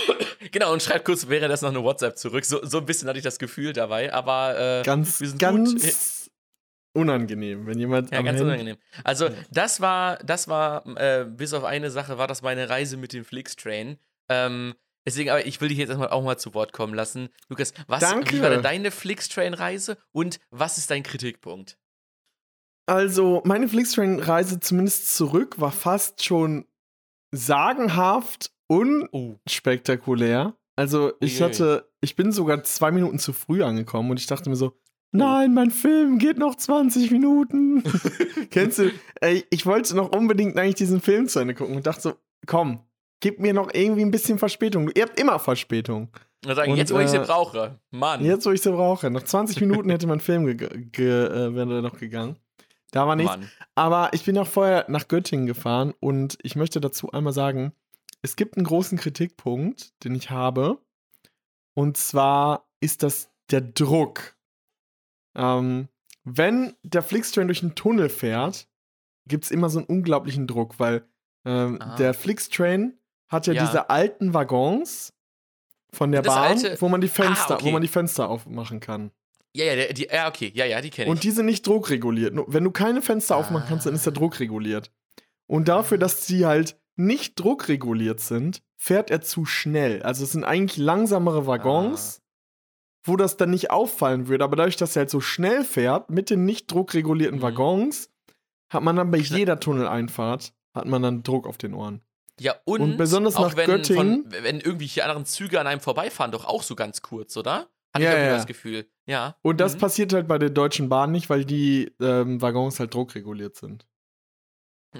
Genau, und schreibt kurz währenddessen noch eine WhatsApp zurück. So, so ein bisschen hatte ich das Gefühl dabei, aber äh, Ganz, wir sind gut. Unangenehm, wenn jemand Ja, ganz Handy unangenehm. Also, das war, das war, äh, bis auf eine Sache, war das meine Reise mit dem Flixtrain. Ähm, deswegen, aber ich will dich jetzt erstmal auch mal zu Wort kommen lassen. Lukas, was Danke. wie war deine Flixtrain-Reise und was ist dein Kritikpunkt? Also, meine Flixtrain-Reise zumindest zurück war fast schon sagenhaft unspektakulär. Oh. Also, ich hatte, ich bin sogar zwei Minuten zu früh angekommen und ich dachte mir so, nein, mein Film geht noch 20 Minuten. Kennst du, ey, ich wollte noch unbedingt eigentlich diesen Film zu Ende gucken und dachte so, komm, gib mir noch irgendwie ein bisschen Verspätung. Ihr habt immer Verspätung. Und sagen, Und, jetzt, wo ich sie äh, brauche. Mann. Jetzt, wo ich sie brauche. Noch 20 Minuten hätte mein Film ge ge äh, wäre noch gegangen. Da war nichts. Mann. Aber ich bin auch vorher nach Göttingen gefahren und ich möchte dazu einmal sagen, es gibt einen großen Kritikpunkt, den ich habe. Und zwar ist das der Druck. Ähm, wenn der Flixtrain durch einen Tunnel fährt, gibt es immer so einen unglaublichen Druck, weil ähm, Ah. der Flixtrain hat ja, Ja. diese alten Waggons von der Das Bahn, alte- wo man die Fenster, Ah, okay. wo man die Fenster aufmachen kann. Ja, ja, die, ja, okay, ja, ja, die kenne ich. Und die sind nicht druckreguliert. Wenn du keine Fenster aufmachen kannst, dann ist der Ah. Druck reguliert. Und dafür, dass sie halt nicht druckreguliert sind, fährt er zu schnell. Also es sind eigentlich langsamere Waggons, wo das dann nicht auffallen würde. Aber dadurch, dass er halt so schnell fährt, mit den nicht druckregulierten Mhm. Waggons, hat man dann bei jeder Tunneleinfahrt, hat man dann Druck auf den Ohren. ja, und, und besonders auch nach wenn, Göttingen- Von, wenn irgendwelche anderen Züge an einem vorbeifahren, doch auch so ganz kurz, oder? Hatte Ja, ich auch ja. das Gefühl. Ja. Und das Mhm. passiert halt bei der Deutschen Bahn nicht, weil die ähm, Waggons halt druckreguliert sind.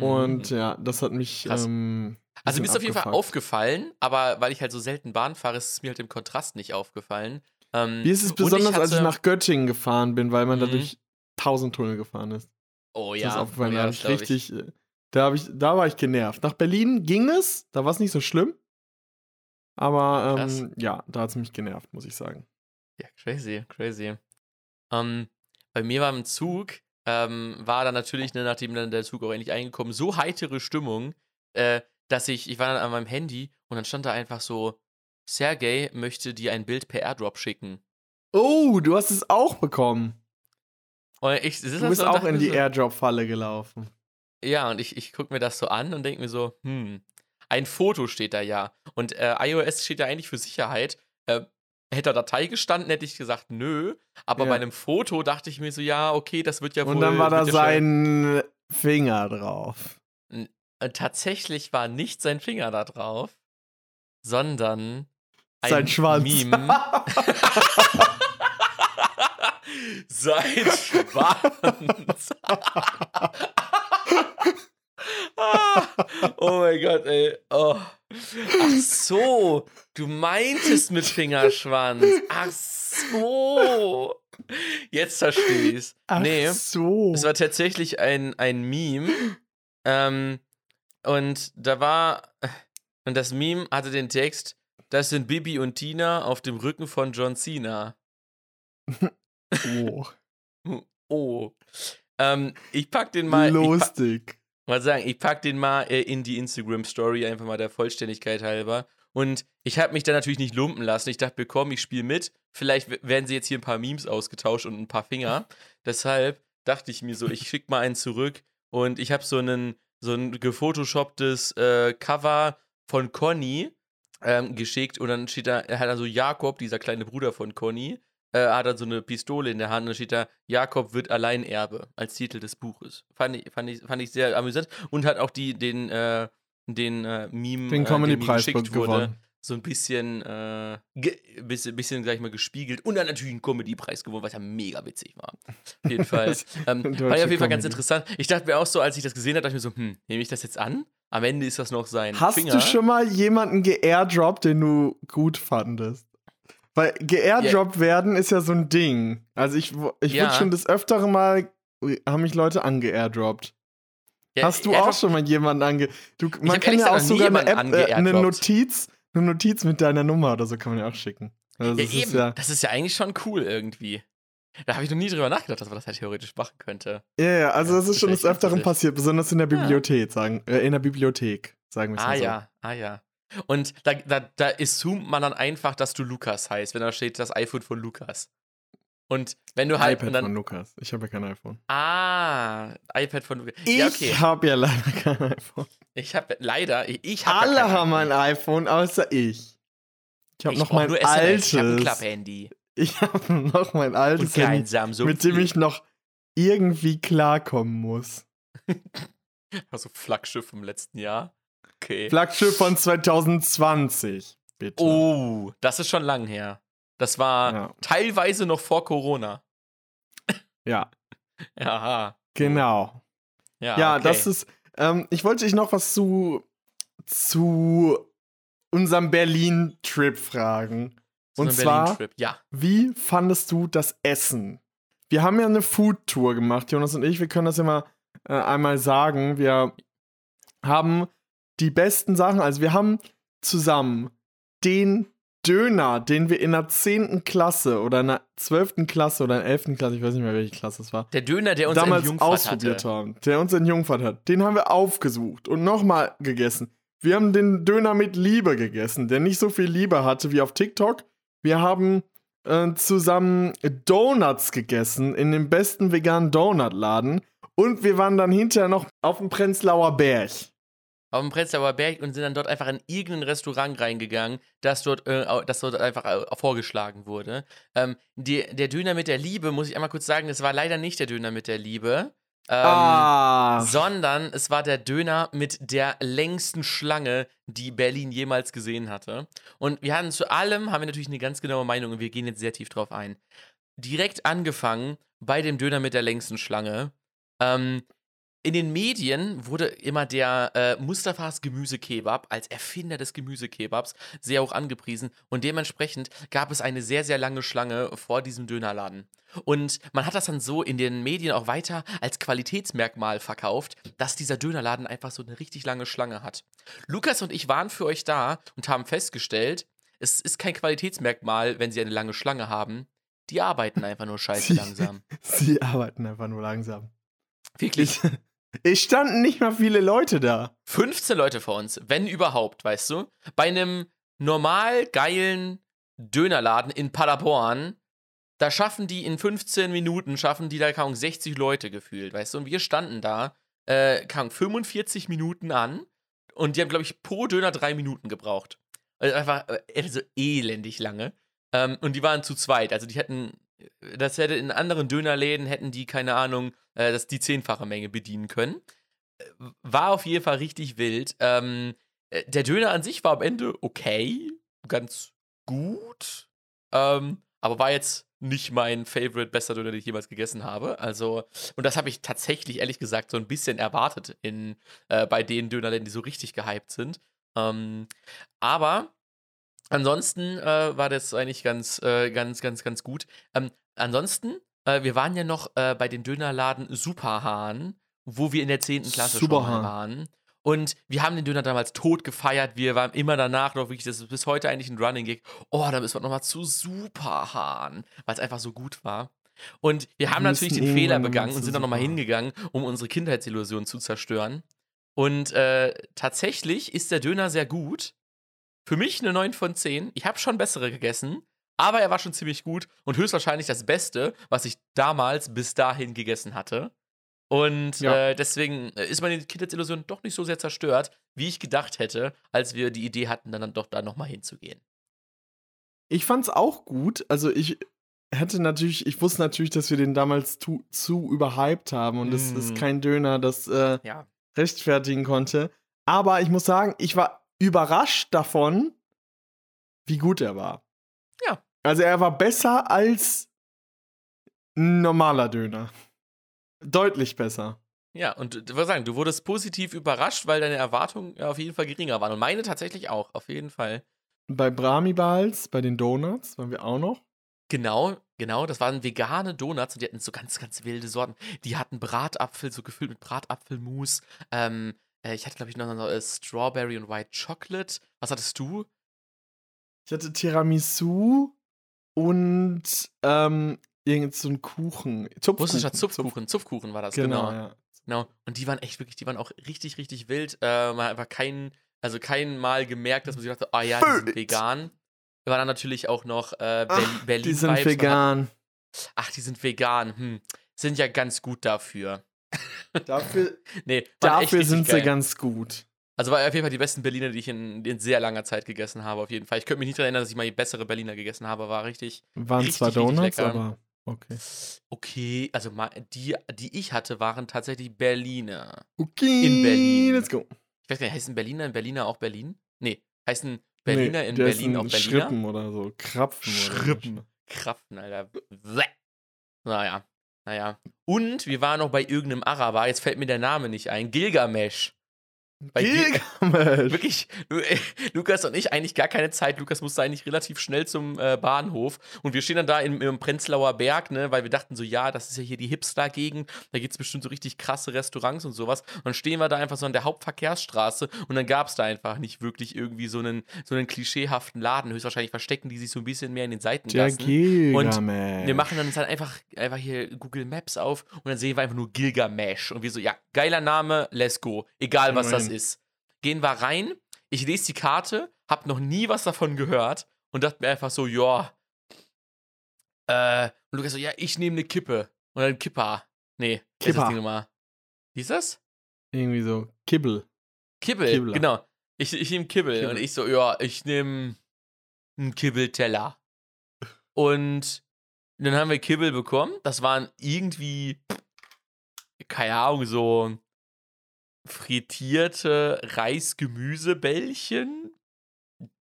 Und Mhm. ja, das hat mich. Ähm, Also mir ist auf jeden Fall abgefuckt. aufgefallen, aber weil ich halt so selten Bahn fahre, ist es mir halt im Kontrast nicht aufgefallen. Ähm, Wie ist es besonders, als ich hatte- nach Göttingen gefahren bin, weil man Mhm. dadurch tausend Tunnel gefahren ist. Oh Das ja, ist aufgefallen, oh, da ja das ich glaub ich. richtig. äh, Da, ich, da war ich genervt. Nach Berlin ging es, da war es nicht so schlimm. Aber ähm, ja, da hat es mich genervt, muss ich sagen. Ja, crazy, crazy. Ähm, bei mir war im Zug, ähm, war dann natürlich, ne, nachdem dann der Zug auch endlich eingekommen, so heitere Stimmung, äh, dass ich, ich war dann an meinem Handy und dann stand da einfach so, Sergey möchte dir ein Bild per Airdrop schicken. Oh, du hast es auch bekommen. Ich Du da bist so auch in die so, Airdrop-Falle gelaufen. Ja, und ich, ich gucke mir das so an und denke mir so, hm, ein Foto steht da ja. Und äh, iOS steht ja eigentlich für Sicherheit. Äh, hätte da Datei gestanden, hätte ich gesagt, nö. Aber Ja. bei einem Foto dachte ich mir so, ja, okay, das wird ja wohl. Und dann war da sein Finger drauf. Äh, tatsächlich war nicht sein Finger da drauf, sondern Sein Schwanz. Meme. sein Schwanz. Oh mein Gott, ey. Oh. Ach so, du meintest mit Fingerschwanz. Ach so. Jetzt verstehe ich's. Ach nee. so. Es war tatsächlich ein, ein Meme. Ähm, und da war. Und das Meme hatte den Text: Das sind Bibi und Tina auf dem Rücken von John Cena. oh. Oh. Ähm, ich pack den mal. Lustig. mal sagen, ich pack den mal äh, in die Instagram-Story, einfach mal der Vollständigkeit halber. Und ich habe mich da natürlich nicht lumpen lassen. Ich dachte, komm, ich spiele mit. Vielleicht werden sie jetzt hier ein paar Memes ausgetauscht und ein paar Finger. Deshalb dachte ich mir so, ich schick mal einen zurück. Und ich habe so einen so ein gefotoshopptes äh, Cover von Conny ähm, geschickt. Und dann steht da, er hat dann so Jakob, dieser kleine Bruder von Conny, äh, hat dann so eine Pistole in der Hand und dann steht da, Jakob wird Alleinerbe als Titel des Buches. Fand ich, fand ich, fand ich sehr amüsant und hat auch die, den, äh, den äh, Meme, Den äh, Comedy-Preis geschickt wurde, gewonnen. So ein bisschen, äh, bisschen, bisschen, sag ich mal, gespiegelt und dann natürlich einen Comedy-Preis gewonnen, was ja mega witzig war. Auf jeden Fall. Das- ähm, fand ich auf jeden Fall ganz Comedy. interessant. Ich dachte mir auch so, als ich das gesehen habe, dachte ich mir so, hm, nehme ich das jetzt an? Am Ende ist das noch sein Hast Finger. du schon mal jemanden geairdroppt, den du gut fandest? Weil geairdroppt werden ist ja so ein Ding. Also ich, ich Ja. wurde schon des Öfteren mal, haben mich Leute angeairdroppt. Ja, Hast du auch schon mal jemanden ange... Du, man kann ja auch sogar eine App, äh, eine. Notiz, eine Notiz mit deiner Nummer oder so kann man ja auch schicken. Also Ja, das eben. ist ja, Das ist ja eigentlich schon cool irgendwie. Da habe ich noch nie drüber nachgedacht, dass man das halt theoretisch machen könnte. ja, ja, also Ja, das ist schon des Öfteren passiert, besonders in der. Bibliothek, sagen, äh, in der Bibliothek, sagen wir es Ah mal so. ja, ah ja. Und da, da, da assumt man dann einfach, dass du Lukas heißt, wenn da steht das iPhone von Lukas. Und wenn du halt. iPad und dann, von Lukas. Ich habe ja kein iPhone. ah, iPad von Lukas. Ich Ja, okay. habe ja leider kein iPhone. Ich habe leider. Ich, ich hab Alle haben ein iPhone. außer ich. Ich habe noch mein nur SMS. Ich habe ein altes. Klapp-Handy. Ich habe noch mein Und altes kein Handy, Samsung. mit dem ich noch irgendwie klarkommen muss. Also Flaggschiff vom letzten Jahr. Okay. Flaggschiff von 2020, bitte. oh, das ist schon lang her. Das war Ja. teilweise noch vor Corona. Ja, Aha. genau. Ja, Ja, okay. das ist. Ähm, ich wollte dich noch was zu, zu unserem Berlin-Trip fragen. So und zwar- Berlin-Trip. Ja. Wie fandest du das Essen? Wir haben ja eine Food-Tour gemacht, Jonas und ich. Wir können das ja mal äh, einmal sagen. Wir haben die besten Sachen, also wir haben zusammen den Döner, den wir in der 10. Klasse oder in der 12. Klasse oder in der 11. Klasse, ich weiß nicht mehr, welche Klasse es war, Der Döner, der uns damals entjungfert ausprobiert hatte. haben, der uns entjungfert hat, den haben wir aufgesucht und nochmal gegessen. Wir haben den Döner mit Liebe gegessen, der nicht so viel Liebe hatte wie auf TikTok. Wir haben äh, zusammen Donuts gegessen in dem besten veganen Donutladen und wir waren dann hinterher noch auf dem Prenzlauer Berg. Auf dem Prenzlauer Berg und sind dann dort einfach in irgendein Restaurant reingegangen, das dort, äh, das dort einfach äh, vorgeschlagen wurde. Ähm, die, der Döner mit der Liebe, muss ich einmal kurz sagen, es war leider nicht der Döner mit der Liebe. Ähm, ah, Sondern es war der Döner mit der längsten Schlange, die Berlin jemals gesehen hatte. Und wir hatten zu allem, haben wir natürlich eine ganz genaue Meinung und wir gehen jetzt sehr tief drauf ein. Direkt angefangen bei dem Döner mit der längsten Schlange. Ähm, in den Medien wurde immer der äh, Mustafas Gemüsekebab als Erfinder des Gemüsekebabs sehr hoch angepriesen und dementsprechend gab es eine sehr, sehr lange Schlange vor diesem Dönerladen. Und man hat das dann so in den Medien auch weiter als Qualitätsmerkmal verkauft, dass dieser Dönerladen einfach so eine richtig lange Schlange hat. Lukas und ich waren für euch da und haben festgestellt, es ist kein Qualitätsmerkmal, wenn sie eine lange Schlange haben. Die arbeiten einfach nur scheiße Sie- langsam. Sie arbeiten einfach nur langsam. Wirklich. Ich, es standen nicht mal viele Leute da. 15 Leute vor uns, wenn überhaupt, weißt du? Bei einem normal geilen Dönerladen in Paderborn, da schaffen die in 15 Minuten, schaffen die da kaum 60 Leute gefühlt, weißt du? Und wir standen da, äh, kaum 45 Minuten an und die haben, glaube ich, pro Döner drei Minuten gebraucht. Also einfach äh, so elendig lange. Ähm, und die waren zu zweit. Also die hätten, das hätte in anderen Dönerläden, hätten die, keine Ahnung, äh, das die zehnfache Menge bedienen können. Äh, War auf jeden Fall richtig wild. Ähm, äh, der Döner an sich war am Ende okay, ganz gut. Ähm, aber war jetzt nicht mein Favorite bester Döner, den ich jemals gegessen habe. Also, und das habe ich tatsächlich, ehrlich gesagt, so ein bisschen erwartet in, äh, bei den Dönerläden, die so richtig gehypt sind. Ähm, aber ansonsten äh, war das eigentlich ganz, äh, ganz, ganz, ganz gut. Ähm, ansonsten, äh, wir waren ja noch äh, bei den Dönerladen Superhahn, wo wir in der 10. Klasse schon Superhahn. mal waren. Und wir haben den Döner damals tot gefeiert. Wir waren immer danach noch wirklich, das ist bis heute eigentlich ein Running Gig. Oh, da müssen wir nochmal zu Superhahn, weil es einfach so gut war. Und wir haben Wir natürlich den Fehler begangen und sind dann nochmal hingegangen, um unsere Kindheitsillusion zu zerstören. Und äh, tatsächlich ist der Döner sehr gut. Für mich eine 9 von 10. Ich habe schon bessere gegessen, aber er war schon ziemlich gut und höchstwahrscheinlich das Beste, was ich damals bis dahin gegessen hatte. Und Ja. äh, deswegen ist meine Kindheitsillusion doch nicht so sehr zerstört, wie ich gedacht hätte, als wir die Idee hatten, dann, dann doch da nochmal hinzugehen. Ich fand's auch gut. Also ich hätte natürlich, ich wusste natürlich, dass wir den damals zu, zu überhyped haben und es Mm. ist kein Döner, das äh, Ja. rechtfertigen konnte. Aber ich muss sagen, ich war überrascht davon, wie gut er war. Ja. Also er war besser als ein normaler Döner. Deutlich besser. Ja, und ich würde sagen, du wurdest positiv überrascht, weil deine Erwartungen ja auf jeden Fall geringer waren. Und meine tatsächlich auch, auf jeden Fall. Bei Brahmi Bals, bei den Donuts, waren wir auch noch. Genau, genau, das waren vegane Donuts und die hatten so ganz, ganz wilde Sorten. Die hatten Bratapfel, so gefüllt mit Bratapfelmus. Ähm, äh, ich hatte, glaube ich, noch, noch äh, Strawberry und White Chocolate. Was hattest du? Ich hatte Tiramisu und ähm, irgend so einen Kuchen. Zupfkuchen. Russischer Zupfkuchen. Zupfkuchen war das, genau. Genau, ja. Genau. Und die waren echt wirklich, die waren auch richtig, richtig wild. Äh, man hat einfach kein, also kein Mal gemerkt, dass man sich dachte, ah ja, die sind vegan. Wir waren dann natürlich auch noch äh, Berlin, Ach, Berlin die sind Vibes. Hat- vegan. Ach, die sind vegan. Hm. Sind ja ganz gut dafür. Dafür, Nee, dafür sind geil. sie ganz gut. Also war auf jeden Fall die besten Berliner, die ich in, in sehr langer Zeit gegessen habe, auf jeden Fall. Ich könnte mich nicht daran erinnern, dass ich mal bessere Berliner gegessen habe, war richtig Waren Richtig, zwar Donuts, aber okay. okay. Also die, die ich hatte, waren tatsächlich Berliner. Okay, In Berlin. let's go. Ich weiß gar nicht, heißen Berliner in Berliner auch Berlin? Nee, heißen Berliner Nee, in Berlin auch Berliner? Schrippen oder so. Krapfen. Schrippen. Oder Kraften, Alter. Bäh. Naja, naja. Und wir waren noch bei irgendeinem Araber, jetzt fällt mir der Name nicht ein, Gilgamesh. Bei Gil- Gilgamesh. Wirklich, äh, Lukas und ich eigentlich gar keine Zeit. Lukas musste eigentlich relativ schnell zum äh, Bahnhof. Und wir stehen dann da im, im Prenzlauer Berg, ne, weil wir dachten so, ja, das ist ja hier die Hipster-Gegend. Da gibt es bestimmt so richtig krasse Restaurants und sowas. Und dann stehen wir da einfach so an der Hauptverkehrsstraße und dann gab es da einfach nicht wirklich irgendwie so einen, so einen klischeehaften Laden. Höchstwahrscheinlich verstecken die sich so ein bisschen mehr in den Der Seitengassen. Gilgamesh. Wir machen dann halt einfach, einfach hier Google Maps auf und dann sehen wir einfach nur Gilgamesh. Und wir so, ja, geiler Name, let's go. Egal, was das Immerhin. Ist. Gehen wir rein. Ich lese die Karte, hab noch nie was davon gehört und dachte mir einfach so, ja. Äh, und Lukas so, ja, ich nehme eine Kippe. Und dann Kippa. Nee, das Kippa. Ding nochmal? Wie ist das? Irgendwie so Kibbel. Kibbel, Kibbler. genau. Ich, ich nehme Kibbel. Kibbel. Und ich so, ja, ich nehme einen Kibbelteller. Und dann haben wir Kibbel bekommen. Das waren irgendwie, keine Ahnung, so frittierte Reis-Gemüsebällchen.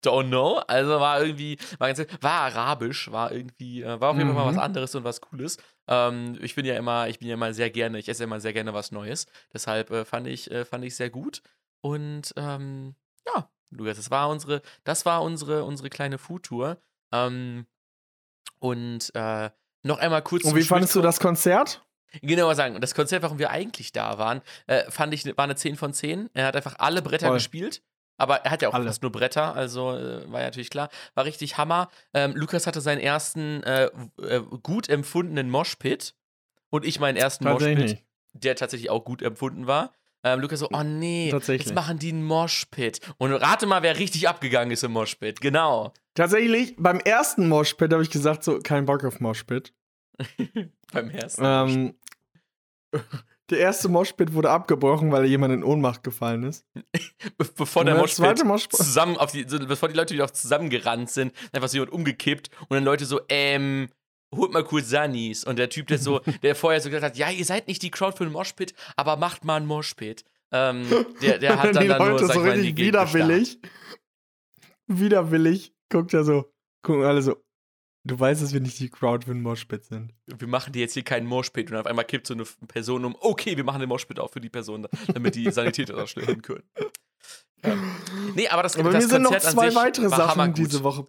Don't know. Also war irgendwie, war, ganz, war arabisch, war irgendwie, äh, war auf jeden Fall mal Mhm. was anderes und was Cooles. Ähm, ich bin ja immer, ich bin ja immer sehr gerne, ich esse immer sehr gerne was Neues. Deshalb äh, fand ich, äh, fand ich sehr gut. Und ähm, ja, Lukas, das war unsere, das war unsere, unsere kleine Foodtour. Ähm, und äh, noch einmal kurz. Und wie fandest du das Konzert? Genau, mal sagen. Und das Konzert, warum wir eigentlich da waren, äh, fand ich, war eine 10 von 10. Er hat einfach alle Bretter Voll. gespielt. Aber er hat ja auch Alle. fast nur Bretter, also äh, war ja natürlich klar. War richtig Hammer. Ähm, Lukas hatte seinen ersten äh, äh, gut empfundenen Moshpit. Und ich meinen ersten Moshpit, der tatsächlich auch gut empfunden war. Ähm, Lukas so, oh nee, Tatsächlich. jetzt machen die einen Moshpit. Und rate mal, wer richtig abgegangen ist im Moshpit. Genau. Tatsächlich, beim ersten Moshpit habe ich gesagt, so, kein Bock auf Moshpit. Beim ersten. Ähm, der erste Moshpit wurde abgebrochen, weil jemand in Ohnmacht gefallen ist. Be bevor der der Moshpit Moshpit. zusammen auf die, bevor die Leute wieder auf zusammengerannt sind, einfach so jemand umgekippt und dann Leute so, ähm, holt mal kurz Sunnies. Und der Typ, der so, der vorher so gesagt hat, ja, ihr seid nicht die Crowd für einen Moshpit, aber macht mal einen Moshpit. Ähm, der, der hat dann, dann Leute nur, sag so ich mal, richtig gestarrt. widerwillig. Widerwillig guckt er so, gucken alle so. Du weißt, dass wir nicht die Crowd für einen Moshpit sind. Wir machen dir jetzt hier keinen Moshpit und auf einmal kippt so eine Person um, okay, wir machen den Moshpit auch für die Person, damit die Sanitäter da schnell hin können. Ähm, nee, aber das, Aber das noch Konzert an zwei weitere war Sachen hammergut. diese Woche.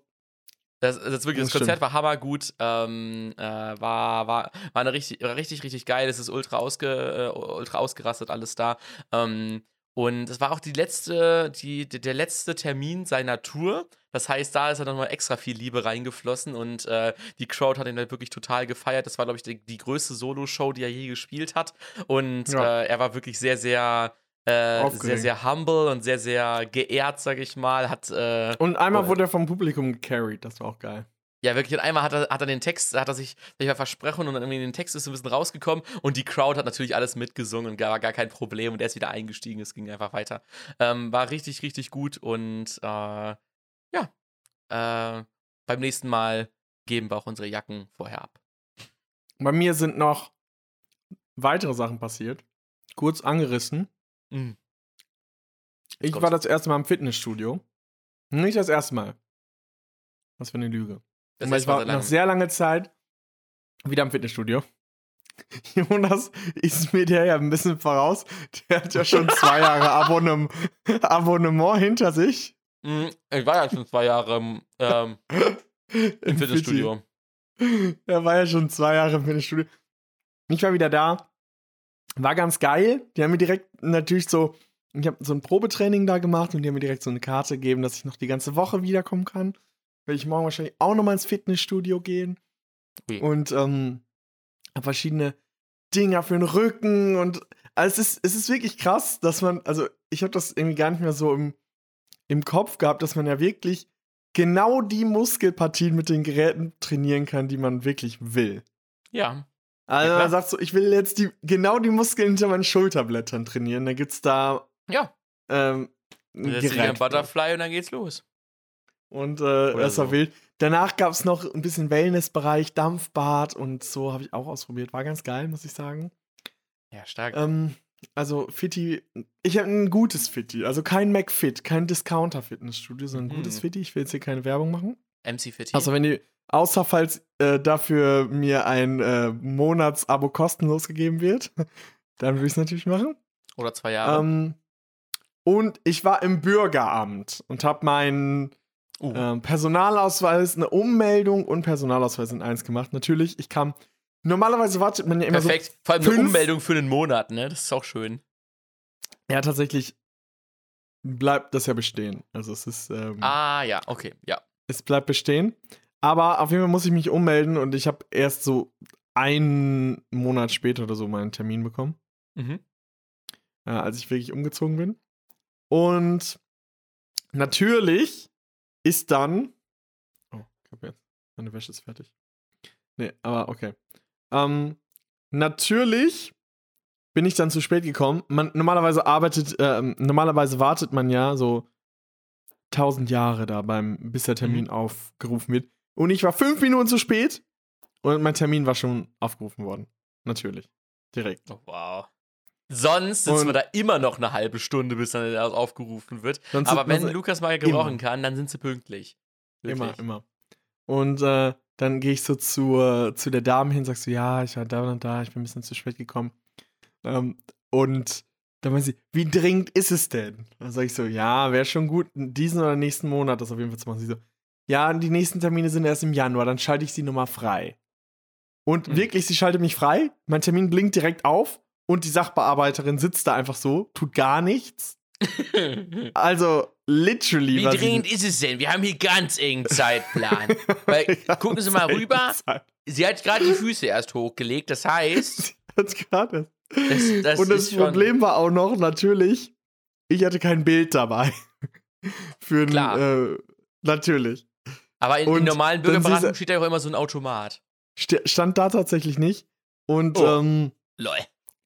Das, das, ist wirklich, das Das Konzert war hammergut. Ähm, äh, war, war, war eine richtig, war richtig, richtig geil. Es ist ultra, ausge, äh, ultra ausgerastet, alles da. Ähm, und es war auch die letzte, die, der letzte Termin seiner Tour. Das heißt, da ist er nochmal extra viel Liebe reingeflossen und äh, die Crowd hat ihn halt wirklich total gefeiert. Das war, glaube ich, die, die größte Solo-Show, die er je gespielt hat. Und Ja. äh, er war wirklich sehr, sehr, äh, sehr, sehr humble und sehr, sehr geehrt, sag ich mal. Hat, äh, Und einmal wurde er vom Publikum gecarried, das war auch geil. Ja, wirklich. Und einmal hat er, hat er den Text, hat er sich, sich mal versprochen und dann irgendwie den Text ist so ein bisschen rausgekommen und die Crowd hat natürlich alles mitgesungen und gar, gar kein Problem und er ist wieder eingestiegen, es ging einfach weiter. Ähm, war richtig, richtig gut und äh, ja, äh, beim nächsten Mal geben wir auch unsere Jacken vorher ab. Bei mir sind noch weitere Sachen passiert. Kurz angerissen. Mhm. Ich war das erste Mal im Fitnessstudio. Nicht das erste Mal. Was für eine Lüge. Das heißt ich war nach lange. sehr langer Zeit wieder im Fitnessstudio. Jonas ist mir der ja ein bisschen voraus. Der hat ja schon zwei Jahre Abonnem Abonnement hinter sich. Mhm, Ich war ja schon zwei Jahre im, ähm, im Fitnessstudio. Er war ja schon zwei Jahre im Fitnessstudio. Ich war wieder da. War ganz geil. Die haben mir direkt natürlich so, ich habe so ein Probetraining da gemacht und die haben mir direkt so eine Karte gegeben, dass ich noch die ganze Woche wiederkommen kann. Werde ich morgen wahrscheinlich auch nochmal ins Fitnessstudio gehen. Ui. Und ähm, hab verschiedene Dinger für den Rücken und also es ist, es ist wirklich krass, dass man, also ich habe das irgendwie gar nicht mehr so im, im Kopf gehabt, dass man ja wirklich genau die Muskelpartien mit den Geräten trainieren kann, die man wirklich will. Ja. Also Ja, man sagt so, ich will jetzt die, genau die Muskeln hinter meinen Schulterblättern trainieren. Dann gibt's da Ja. ähm, ein Gerät. Butterfly und dann geht's los. Und äh, das war so. wild. Danach gab es noch ein bisschen Wellnessbereich, Dampfbad und so habe ich auch ausprobiert. War ganz geil, muss ich sagen. Ja, stark. Ähm, also Fitti, ich habe ein gutes Fitti, also kein McFit, kein Discounter-Fitnessstudio, sondern ein Mhm. gutes Fitti. Ich will jetzt hier keine Werbung machen. MC Fitty. Also wenn die, außer falls äh, dafür mir ein äh, Monatsabo kostenlos gegeben wird, dann würde ich es natürlich machen. Oder zwei Jahre. Ähm, und ich war im Bürgeramt und habe meinen Uh. ähm, Personalausweis, eine Ummeldung und Personalausweis in eins gemacht. Natürlich, ich kam. Normalerweise wartet man ja immer Perfekt. Vor allem eine fünf- Ummeldung für einen Monat, ne? Das ist auch schön. so. Ja, tatsächlich bleibt das ja bestehen. Also es ist. Ähm, Ah, ja, okay, ja. Es bleibt bestehen. Aber auf jeden Fall muss ich mich ummelden und ich habe erst so einen Monat später oder so meinen Termin bekommen, Mhm. äh, als ich wirklich umgezogen bin. Und natürlich ist dann. Oh, ich hab jetzt. Meine Wäsche ist fertig. Nee, aber okay. Ähm, natürlich bin ich dann zu spät gekommen. Man, normalerweise arbeitet, ähm, normalerweise wartet man ja so tausend Jahre da beim, bis der Termin aufgerufen wird. Und ich war fünf Minuten zu spät und mein Termin war schon aufgerufen worden. Natürlich. Direkt. Oh, wow. Sonst sitzen Und- wir da immer noch eine halbe Stunde, bis dann aufgerufen wird. Aber wenn Lukas mal gebrauchen kann, dann sind sie pünktlich. Immer, Wirklich. immer. Und äh, dann gehe ich so zur, zu der Dame hin, sagst so, ja, ich war da und da, ich bin ein bisschen zu spät gekommen. Ähm, und dann meint sie, wie dringend ist es denn? Dann sage ich so, ja, wäre schon gut, diesen oder nächsten Monat das auf jeden Fall zu machen. Sie so, ja, die nächsten Termine sind erst im Januar, dann schalte ich sie nochmal frei. Und Hm. wirklich, sie schaltet mich frei, mein Termin blinkt direkt auf und die Sachbearbeiterin sitzt da einfach so, tut gar nichts. Also, literally. Wie dringend ist es denn? Wir haben hier ganz engen Zeitplan. Weil, gucken Sie mal rüber. Zeit. Sie hat gerade die Füße erst hochgelegt. Das heißt, Jetzt gerade. Das- das und das Problem war auch noch, natürlich, ich hatte kein Bild dabei. Für ein, Klar. äh, natürlich. aber in, in normalen Bürgerberatungen steht ja auch immer so ein Automat. Stand da tatsächlich nicht. Und Oh. ähm, Lol.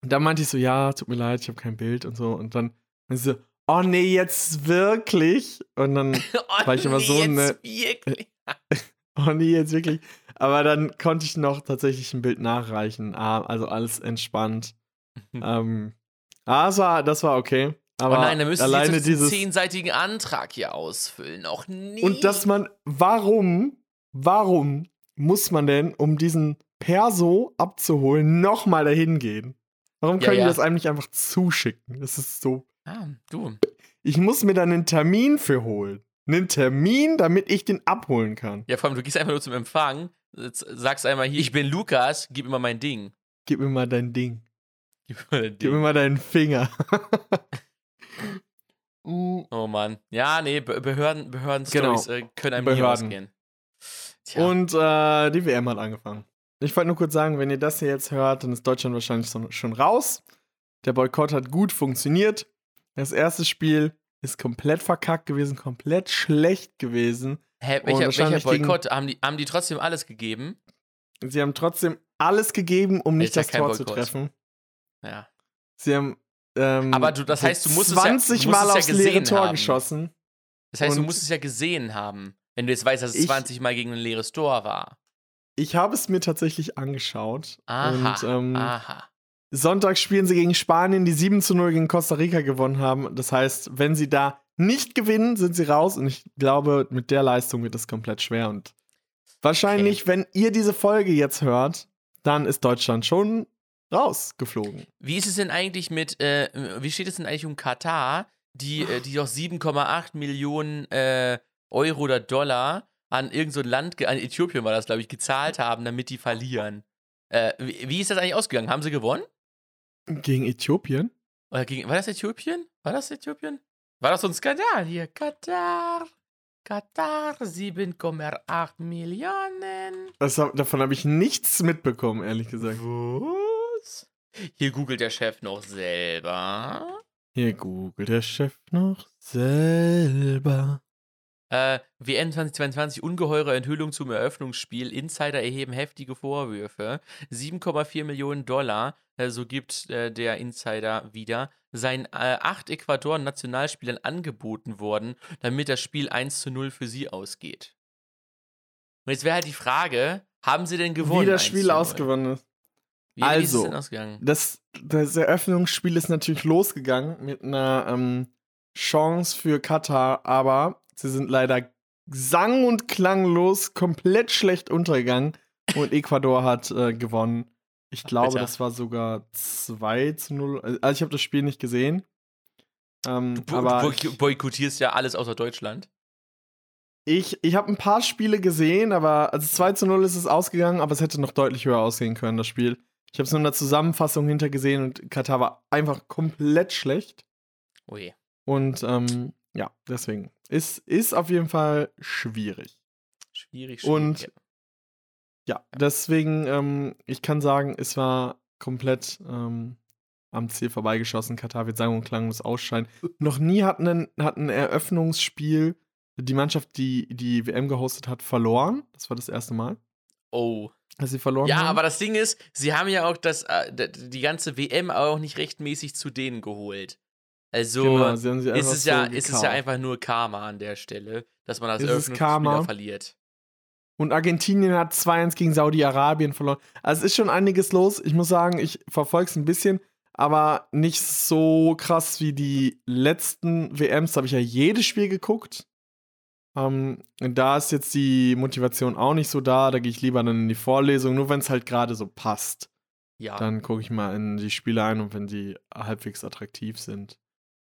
Da meinte ich so, ja, tut mir leid, ich habe kein Bild und so. Und dann meinte sie so, oh nee, jetzt wirklich? Und dann, Oh, War ich aber so jetzt ne- Wirklich? oh nee, jetzt wirklich. Aber dann konnte ich noch tatsächlich ein Bild nachreichen. Ah, also alles entspannt. ähm, ah, das war, das war okay. Aber oh nein, dann müssen Sie alleine jetzt diesen zehnseitigen Antrag hier ausfüllen. Auch nie. Und dass man, warum, warum muss man denn, um diesen Perso abzuholen, nochmal dahin gehen? Warum können ja. die das einem nicht einfach zuschicken? Das ist so. Ah, du. Ich muss mir dann einen Termin für holen. Einen Termin, damit ich den abholen kann. Ja, vor allem, du gehst einfach nur zum Empfang, jetzt sagst einmal hier, ich bin Lukas, gib mir mal mein Ding. Gib mir mal dein Ding. Gib mir mal dein Gib mir Ding. mal deinen Finger. Oh Mann. Ja, nee, Be Behörden, Behörden-Stories äh, können einem nie Behörden. ausgehen. Tja. Und äh, die WM hat angefangen. Ich wollte nur kurz sagen, wenn ihr das hier jetzt hört, dann ist Deutschland wahrscheinlich schon raus. Der Boykott hat gut funktioniert. Das erste Spiel ist komplett verkackt gewesen, komplett schlecht gewesen. Hä, welcher, welcher wahrscheinlich gegen- Boykott? Haben die, haben die trotzdem alles gegeben? Sie haben trotzdem alles gegeben, um nicht ja das Tor zu Boykott. treffen. Ja. Sie haben ähm, Aber du- das heißt, du musst es ja- 20 du musst Mal es ja aufs leere Tor haben. geschossen. Das heißt, du musst es ja gesehen haben, wenn du jetzt weißt, dass es Ich- 20 Mal gegen ein leeres Tor war. Ich habe es mir tatsächlich angeschaut. Aha. Und ähm, aha. Sonntag spielen sie gegen Spanien, die 7 zu 0 gegen Costa Rica gewonnen haben. Das heißt, wenn sie da nicht gewinnen, sind sie raus. Und ich glaube, mit der Leistung wird es komplett schwer. Und wahrscheinlich, wenn ihr diese Folge jetzt hört, dann ist Deutschland schon rausgeflogen. Wie ist es denn eigentlich mit, äh, wie steht es denn eigentlich um Katar, die, äh, die doch 7,8 Millionen äh, Euro oder Dollar an irgendein so ein Land, an Äthiopien war das, glaube ich, gezahlt haben, damit die verlieren? Äh, wie, wie ist das eigentlich ausgegangen? Haben sie gewonnen? Gegen Äthiopien? Oder gegen, war das Äthiopien? War das Äthiopien? War das so ein Skandal hier? Katar, Katar, 7,8 Millionen. Das, davon habe ich nichts mitbekommen, ehrlich gesagt. Was? Hier googelt der Chef noch selber. Hier googelt der Chef noch selber. Äh, WM 2022, ungeheure Enthüllung zum Eröffnungsspiel. Insider erheben heftige Vorwürfe. 7,4 Millionen Dollar, äh, so gibt äh, der Insider wieder, seien äh, acht Ecuador-Nationalspielern angeboten worden, damit das Spiel 1 zu 0 für sie ausgeht. Und jetzt wäre halt die Frage, haben sie denn gewonnen? Wie das 1 Spiel zu 0? ausgewonnen ist. Wie, ist Also, denn ausgegangen? Das, das Eröffnungsspiel ist natürlich losgegangen mit einer ähm, Chance für Katar, aber sie sind leider sang- und klanglos komplett schlecht untergegangen und Ecuador hat äh, gewonnen. Ich glaube, bitter. das war sogar 2 zu 0. Also ich habe das Spiel nicht gesehen. Ähm, Du, aber du boykottierst ja alles außer Deutschland. ich, ich habe ein paar Spiele gesehen, aber also 2 zu 0 ist es ausgegangen, aber es hätte noch deutlich höher ausgehen können, das Spiel. Ich habe es nur in der Zusammenfassung hintergesehen und Katar war einfach komplett schlecht. Ui. Und ähm, ja, deswegen. Ist, ist auf jeden Fall schwierig. Schwierig, schwierig. Und- Ja, deswegen, ähm, ich kann sagen, es war komplett ähm, am Ziel vorbeigeschossen. Katar wird sang- und klanglos ausscheiden. Noch nie hat ein, hat ein Eröffnungsspiel die Mannschaft, die die WM gehostet hat, verloren. Das war das erste Mal, oh. dass sie verloren Ja, haben. aber das Ding ist, sie haben ja auch das, äh, die ganze WM auch nicht rechtmäßig zu denen geholt. Also genau, ist, es ja, ist es ja einfach nur Karma an der Stelle, dass man das Eröffnungsspiel verliert. Und Argentinien hat 2-1 gegen Saudi-Arabien verloren. Also es ist schon einiges los. Ich muss sagen, ich verfolge es ein bisschen, aber nicht so krass wie die letzten WMs. Da habe ich ja jedes Spiel geguckt. Ähm, da ist jetzt die Motivation auch nicht so da. Da gehe ich lieber dann in die Vorlesung, nur wenn es halt gerade so passt. Ja. Dann gucke ich mal in die Spiele ein und wenn die halbwegs attraktiv sind.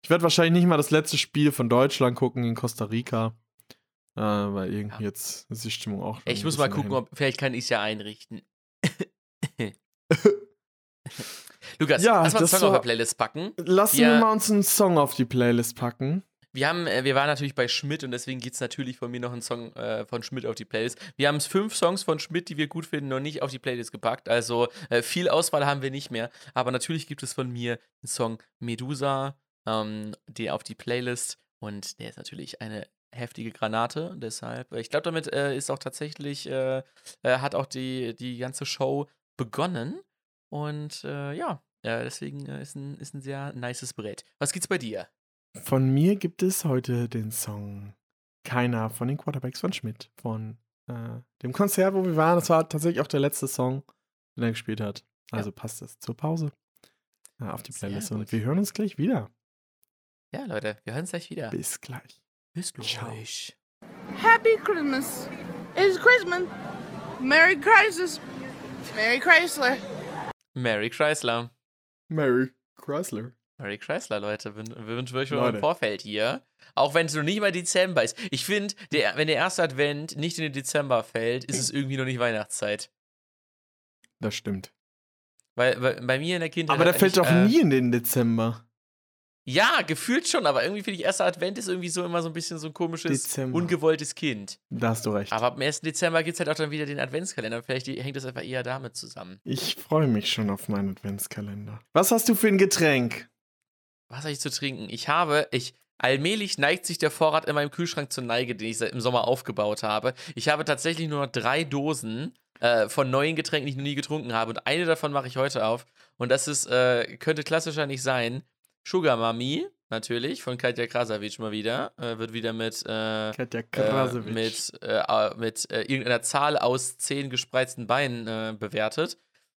Ich werde wahrscheinlich nicht mal das letzte Spiel von Deutschland gucken in Costa Rica. Äh, weil irgendwie Ja. jetzt ist die Stimmung auch. ich muss mal gucken, dahin. ob vielleicht kann ich es ja einrichten. Lukas, Ja, lass mal einen das Song auf war- der Playlist packen. Lassen Ja. wir mal uns einen Song auf die Playlist packen. Wir haben, äh, wir waren natürlich bei Schmidt und deswegen gibt es natürlich von mir noch einen Song äh, von Schmidt auf die Playlist. Wir haben fünf Songs von Schmidt, die wir gut finden, noch nicht auf die Playlist gepackt. Also äh, viel Auswahl haben wir nicht mehr. Aber natürlich gibt es von mir einen Song Medusa, ähm, die auf die Playlist. Und der ist natürlich eine heftige Granate. Deshalb, äh, ich glaube, damit äh, ist auch tatsächlich, äh, äh, hat auch die, die ganze Show begonnen. Und äh, ja, äh, deswegen ist, ein, ist ein sehr nices Brett. Was gibt's bei dir? Von mir gibt es heute den Song Keiner von den Quarterbacks von Schmidt. Von dem Konzert, wo wir waren. Das war tatsächlich auch der letzte Song, den er gespielt hat. Also passt das zur Pause auf die Playlist. Und wir hören uns gleich wieder. Ja, Leute, wir hören uns gleich wieder. Bis gleich. Bis Ciao. gleich. Happy Christmas. It's Christmas. Merry Christmas. Merry Chrysler. Merry Chrysler. Mary Chrysler. Merry Chrysler, Leute. Wir, wir wünschen euch schon im Vorfeld hier. Auch wenn es noch nicht mal Dezember ist. Ich finde, der, wenn der erste Advent nicht in den Dezember fällt, ist es irgendwie noch nicht Weihnachtszeit. Das stimmt. Weil, weil bei mir in der Kindheit. Aber der fällt doch äh, nie in den Dezember. Ja, gefühlt schon, aber irgendwie finde ich, erster Advent ist irgendwie so immer so ein bisschen so ein komisches, Dezember. ungewolltes Kind. Da hast du recht. Aber am 1. Dezember gibt es halt auch dann wieder den Adventskalender. Vielleicht hängt das einfach eher damit zusammen. ich freue mich schon auf meinen Adventskalender. Was hast du für ein Getränk? Was habe ich zu trinken? Ich habe, ich, allmählich neigt sich der Vorrat in meinem Kühlschrank zur Neige, den ich seit- im Sommer aufgebaut habe. Ich habe tatsächlich nur noch drei Dosen äh, von neuen Getränken, die ich noch nie getrunken habe. Und eine davon mache ich heute auf. Und das ist, äh, könnte klassischer nicht sein. Sugar Mami, natürlich, von Katja Krasavic mal wieder. Äh, wird wieder mit, äh, Katja äh, Krasowitsch. mit, äh, mit äh, irgendeiner Zahl aus zehn gespreizten Beinen bewertet.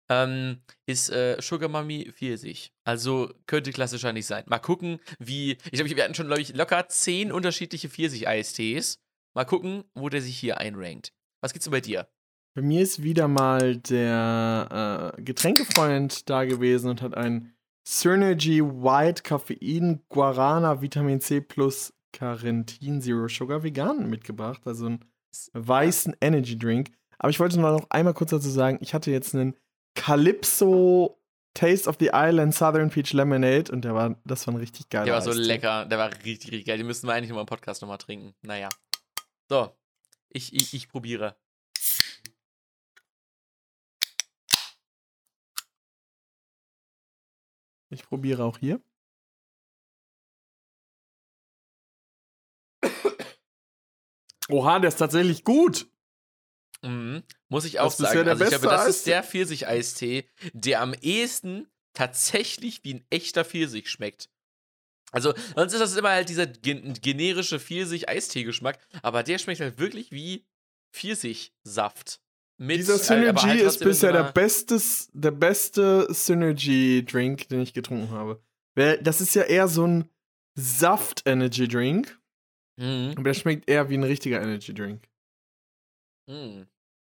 Ähm, ist äh, Sugar Mami Pfirsich. Also könnte klassischer nicht sein. Mal gucken, wie. Ich glaube, wir hatten schon, glaube ich, locker zehn unterschiedliche Pfirsich-Eistees. Mal gucken, wo der sich hier einrankt. Was gibt's denn bei dir? Bei mir ist wieder mal der äh, Getränkefreund da gewesen und hat ein Synergy White Koffein Guarana Vitamin C plus Carentin Zero Sugar vegan mitgebracht. Also einen weißen Energy Drink. Aber ich wollte nur noch einmal kurz dazu sagen, ich hatte jetzt einen Calypso Taste of the Island Southern Peach Lemonade und der war, das war ein richtig geiler Der war so lecker. Der war richtig, richtig geil. Den müssten wir eigentlich nochmal im Podcast nochmal trinken. Naja. So. Ich, ich, ich probiere. Ich probiere auch hier. Oha, der ist tatsächlich gut. Mhm. Muss ich auch Das ist sagen. ja der also ich glaube, beste das ist der Pfirsich-Eistee, der am ehesten tatsächlich wie ein echter Pfirsich schmeckt. Also, sonst ist das immer halt dieser gen generische Pfirsich-Eistee-Geschmack, aber der schmeckt halt wirklich wie Pfirsichsaft. Mit, Dieser Synergy halt ist bisher so der, bestes, der beste Synergy-Drink, den ich getrunken habe. Weil Das ist ja eher so ein Saft-Energy-Drink, Mhm. aber der schmeckt eher wie ein richtiger Energy-Drink, Mhm.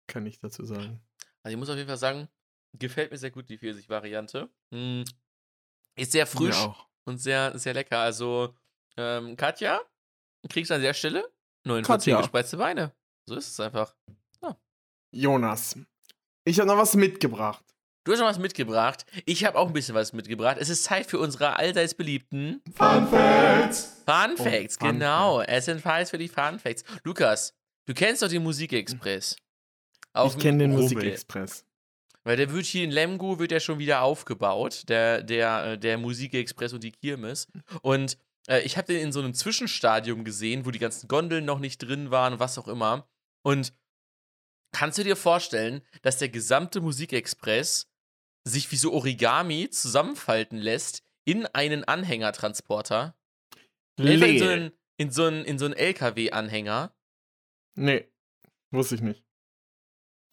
kann ich dazu sagen. Also, ich muss auf jeden Fall sagen, gefällt mir sehr gut, die Pfirsich-Variante. Mhm. Ist sehr frisch. Und sehr, sehr lecker. Also, ähm, Katja, kriegst du an der Stelle 49 Katja. gespreizte Beine. So ist es einfach. Jonas, ich habe noch was mitgebracht. Du hast noch was mitgebracht. Ich habe auch ein bisschen was mitgebracht. Es ist Zeit für unsere allseits beliebten Fun Facts! Fun Oh, Facts. Fun genau, es sind Files für die Fun Facts. Lukas, du kennst doch den Musikexpress. Ich kenne den. Musikexpress. Weil der wird hier in Lemgo wird ja schon wieder aufgebaut, der, der, äh, der Musikexpress und die Kirmes. Und äh, ich habe den in so einem Zwischenstadium gesehen, wo die ganzen Gondeln noch nicht drin waren und was auch immer. Und kannst du dir vorstellen, dass der gesamte Musikexpress sich wie so Origami zusammenfalten lässt in einen Anhängertransporter? Einfach in so einen, in so einen, in so einen LKW-Anhänger. Nee, wusste ich nicht.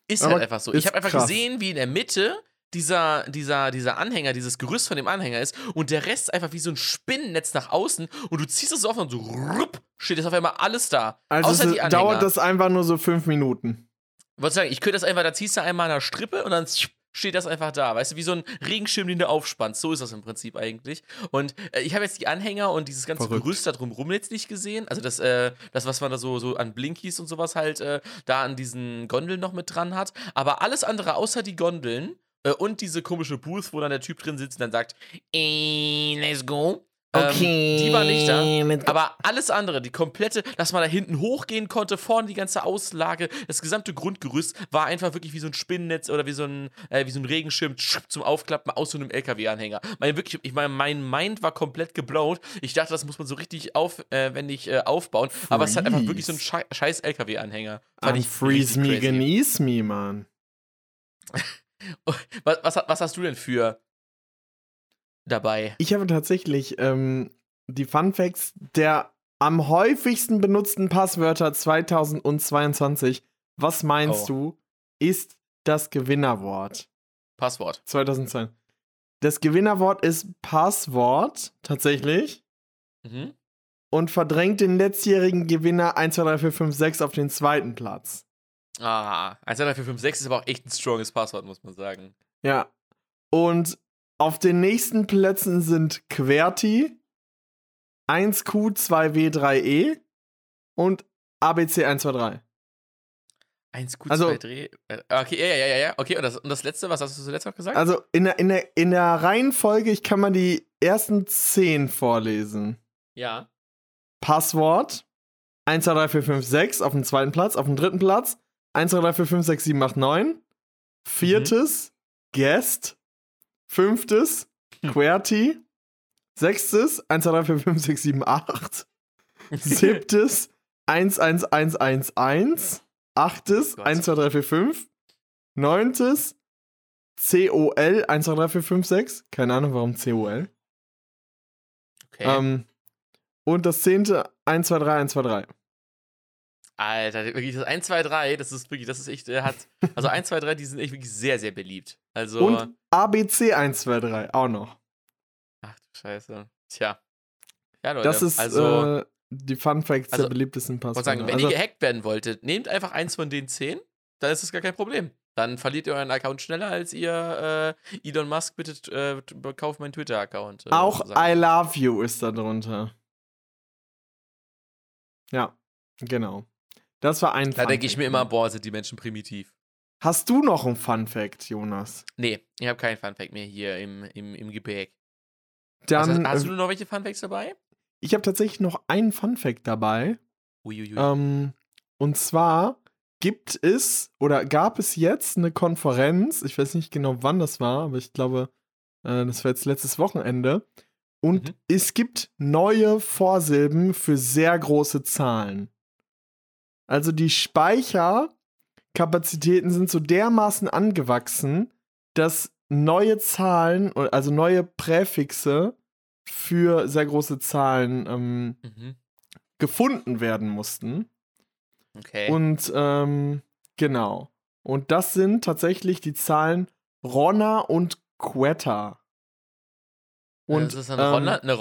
Ist Aber halt einfach so. Ich habe einfach krass. gesehen, wie in der Mitte dieser, dieser, dieser Anhänger, dieses Gerüst von dem Anhänger ist und der Rest einfach wie so ein Spinnennetz nach außen und du ziehst es so auf und so rupp, steht jetzt auf einmal alles da. Also außer die Anhänger. dauert das einfach nur so fünf Minuten. Ich wollte sagen, ich könnte das einfach, da ziehst du einmal an der Strippe und dann steht das einfach da. Weißt du, wie so ein Regenschirm, den du aufspannst. So ist das im Prinzip eigentlich. Und äh, ich habe jetzt die Anhänger und dieses ganze Verrückt. Gerüst da drumrum jetzt nicht gesehen. Also das, äh, das was man da so, so an Blinkies und sowas halt äh, da an diesen Gondeln noch mit dran hat. Aber alles andere außer die Gondeln äh, und diese komische Booth, wo dann der Typ drin sitzt und dann sagt, eh, let's go. Ähm, die war nicht da. Aber alles andere, die komplette, dass man da hinten hochgehen konnte, vorne die ganze Auslage, das gesamte Grundgerüst war einfach wirklich wie so ein Spinnennetz oder wie so ein, äh, wie so ein Regenschirm zum Aufklappen aus so einem LKW-Anhänger. Mein, wirklich, ich meine, mein Mind war komplett geblowt. Ich dachte, das muss man so richtig aufwendig äh, aufbauen. Aber es halt einfach wirklich so ein Schei scheiß LKW-Anhänger. Fand Um, ich freeze me, genieß me, Mann. Was, was, was hast du denn für dabei? Ich habe tatsächlich ähm, die Fun Facts der am häufigsten benutzten Passwörter 2022. Was meinst Oh. du, ist das Gewinnerwort Passwort. 2002? Das Gewinnerwort ist Passwort, tatsächlich. Mhm. Und verdrängt den letztjährigen Gewinner 1, 2, 3, 4, 5, 6 auf den zweiten Platz. Ah, 1, 2, 3, 4, 5, 6 ist aber auch echt ein stronges Passwort, muss man sagen. Ja. Und auf den nächsten Plätzen sind QWERTY, 1Q, 2W, 3E und ABC 123. 1 Q2 Also- Dreh. äh, Okay, ja, ja, ja, ja. Okay, und das, und das letzte, was hast du zuletzt noch gesagt? Also in der, in, der, in der Reihenfolge, ich kann mal die ersten 10 vorlesen. ja. Passwort 1, 2, 3, 4, 5, 6 auf dem zweiten Platz, auf dem dritten Platz 1, 2, 3, 4, 5, 6, 7, 8, 9. Viertes, Guest. Fünftes, Hm. QWERTY. Sechstes, 1, 2, 3, 4, 5, 6, 7, 8. Siebtes, 1, 1, 1, 1, 1. Achtes, Oh Gott. 1, 2, 3, 4, 5. Neuntes, COL, 1, 2, 3, 4, 5, 6. Keine Ahnung, warum COL. okay. Ähm, und das zehnte, 1, 2, 3, 1, 2, 3. Alter, wirklich, das 1, 2, 3, das ist wirklich, das ist echt, äh, hat. Also 1, 2, 3, die sind echt wirklich sehr, sehr beliebt. Also. Und ABC 1, 2, 3 auch noch. ach du Scheiße. Tja. Ja, Leute, Das ist also. äh, die Fun Facts also, der beliebtesten Ich Passwörter. sagen, wenn also, ihr gehackt werden wolltet, nehmt einfach eins von den 10, dann ist das gar kein Problem. Dann verliert ihr euren Account schneller, als ihr äh, Elon Musk bitte äh, kauft meinen Twitter-Account. Äh, auch. I love you ist da drunter. Ja, genau. Das war ein Da Fun denke ich Fact. mir immer, boah, sind die Menschen primitiv. Hast du noch einen Fun Fact, Jonas? Nee, ich habe keinen Funfact mehr hier im, im, im Gepäck. Dann, Also, hast äh, du noch welche Funfacts dabei? ich habe tatsächlich noch einen Fun Fact dabei. Uiuiui. Ähm, und zwar gibt es oder gab es jetzt eine Konferenz, ich weiß nicht genau wann das war, aber ich glaube, äh, das war jetzt letztes Wochenende. Und Mhm. es gibt neue Vorsilben für sehr große Zahlen. Also die Speicherkapazitäten sind so dermaßen angewachsen, dass neue Zahlen, also neue Präfixe für sehr große Zahlen ähm, mhm. gefunden werden mussten. Okay. Und ähm, genau. Und das sind tatsächlich die Zahlen Ronna und Quetta. Und ist das eine, ähm, Ronner, eine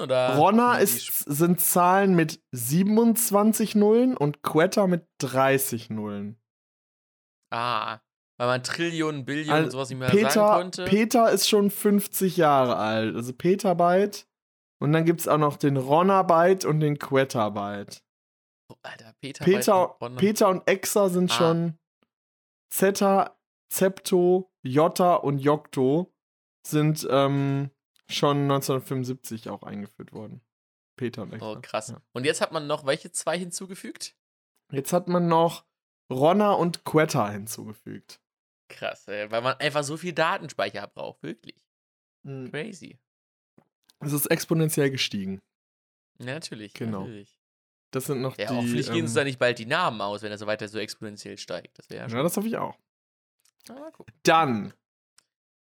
oder? Ronna wie- wie ist, sind Zahlen mit 27 Nullen und Quetta mit 30 Nullen. Ah, weil man Trillionen, Billionen Also und sowas nicht mehr sagen Peter, konnte. Peter ist schon 50 Jahre alt. Also Petabyte. Und dann gibt es auch noch den Ronnabyte und den Quettabyte. Oh, Alter, Peter, Peter, Ronner. Peter und Exa sind Ah. schon Zeta, Zepto, Jota und Jokto sind ähm, schon 1975 auch eingeführt worden. Peter und Exa. Oh, krass. Ja. Und jetzt hat man noch welche zwei hinzugefügt? Jetzt hat man noch Ronna und Quetta hinzugefügt. Krass, ey, weil man einfach so viel Datenspeicher braucht, wirklich. Mhm. Crazy. Es ist exponentiell gestiegen. Ja, natürlich. Genau. Natürlich. Das sind noch Ja, die. hoffentlich gehen uns ähm, da nicht bald die Namen aus, wenn er so weiter so exponentiell steigt. Das wäre ja ja, das hoffe ich auch. Ah, gucken. Dann.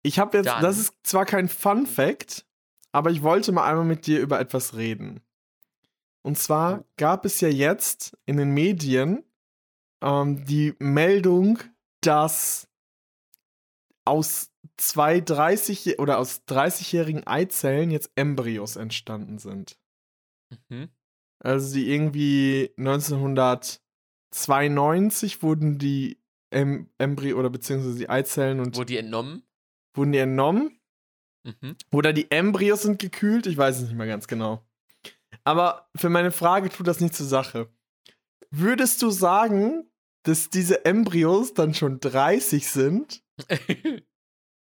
Ich habe jetzt, Dann. das ist zwar kein Fun Fact, aber ich wollte mal einmal mit dir über etwas reden. Und zwar gab es ja jetzt in den Medien ähm, die Meldung, dass aus zwei 30 oder aus 30-jährigen Eizellen jetzt Embryos entstanden sind. Mhm. Also die irgendwie 1992 wurden die em Embryo oder beziehungsweise die Eizellen und Wurde die entnommen? Wurden die entnommen. Mhm. Oder die Embryos sind gekühlt, ich weiß es nicht mehr ganz genau. Aber für meine Frage tut das nicht zur Sache. Würdest du sagen, dass diese Embryos dann schon 30 sind?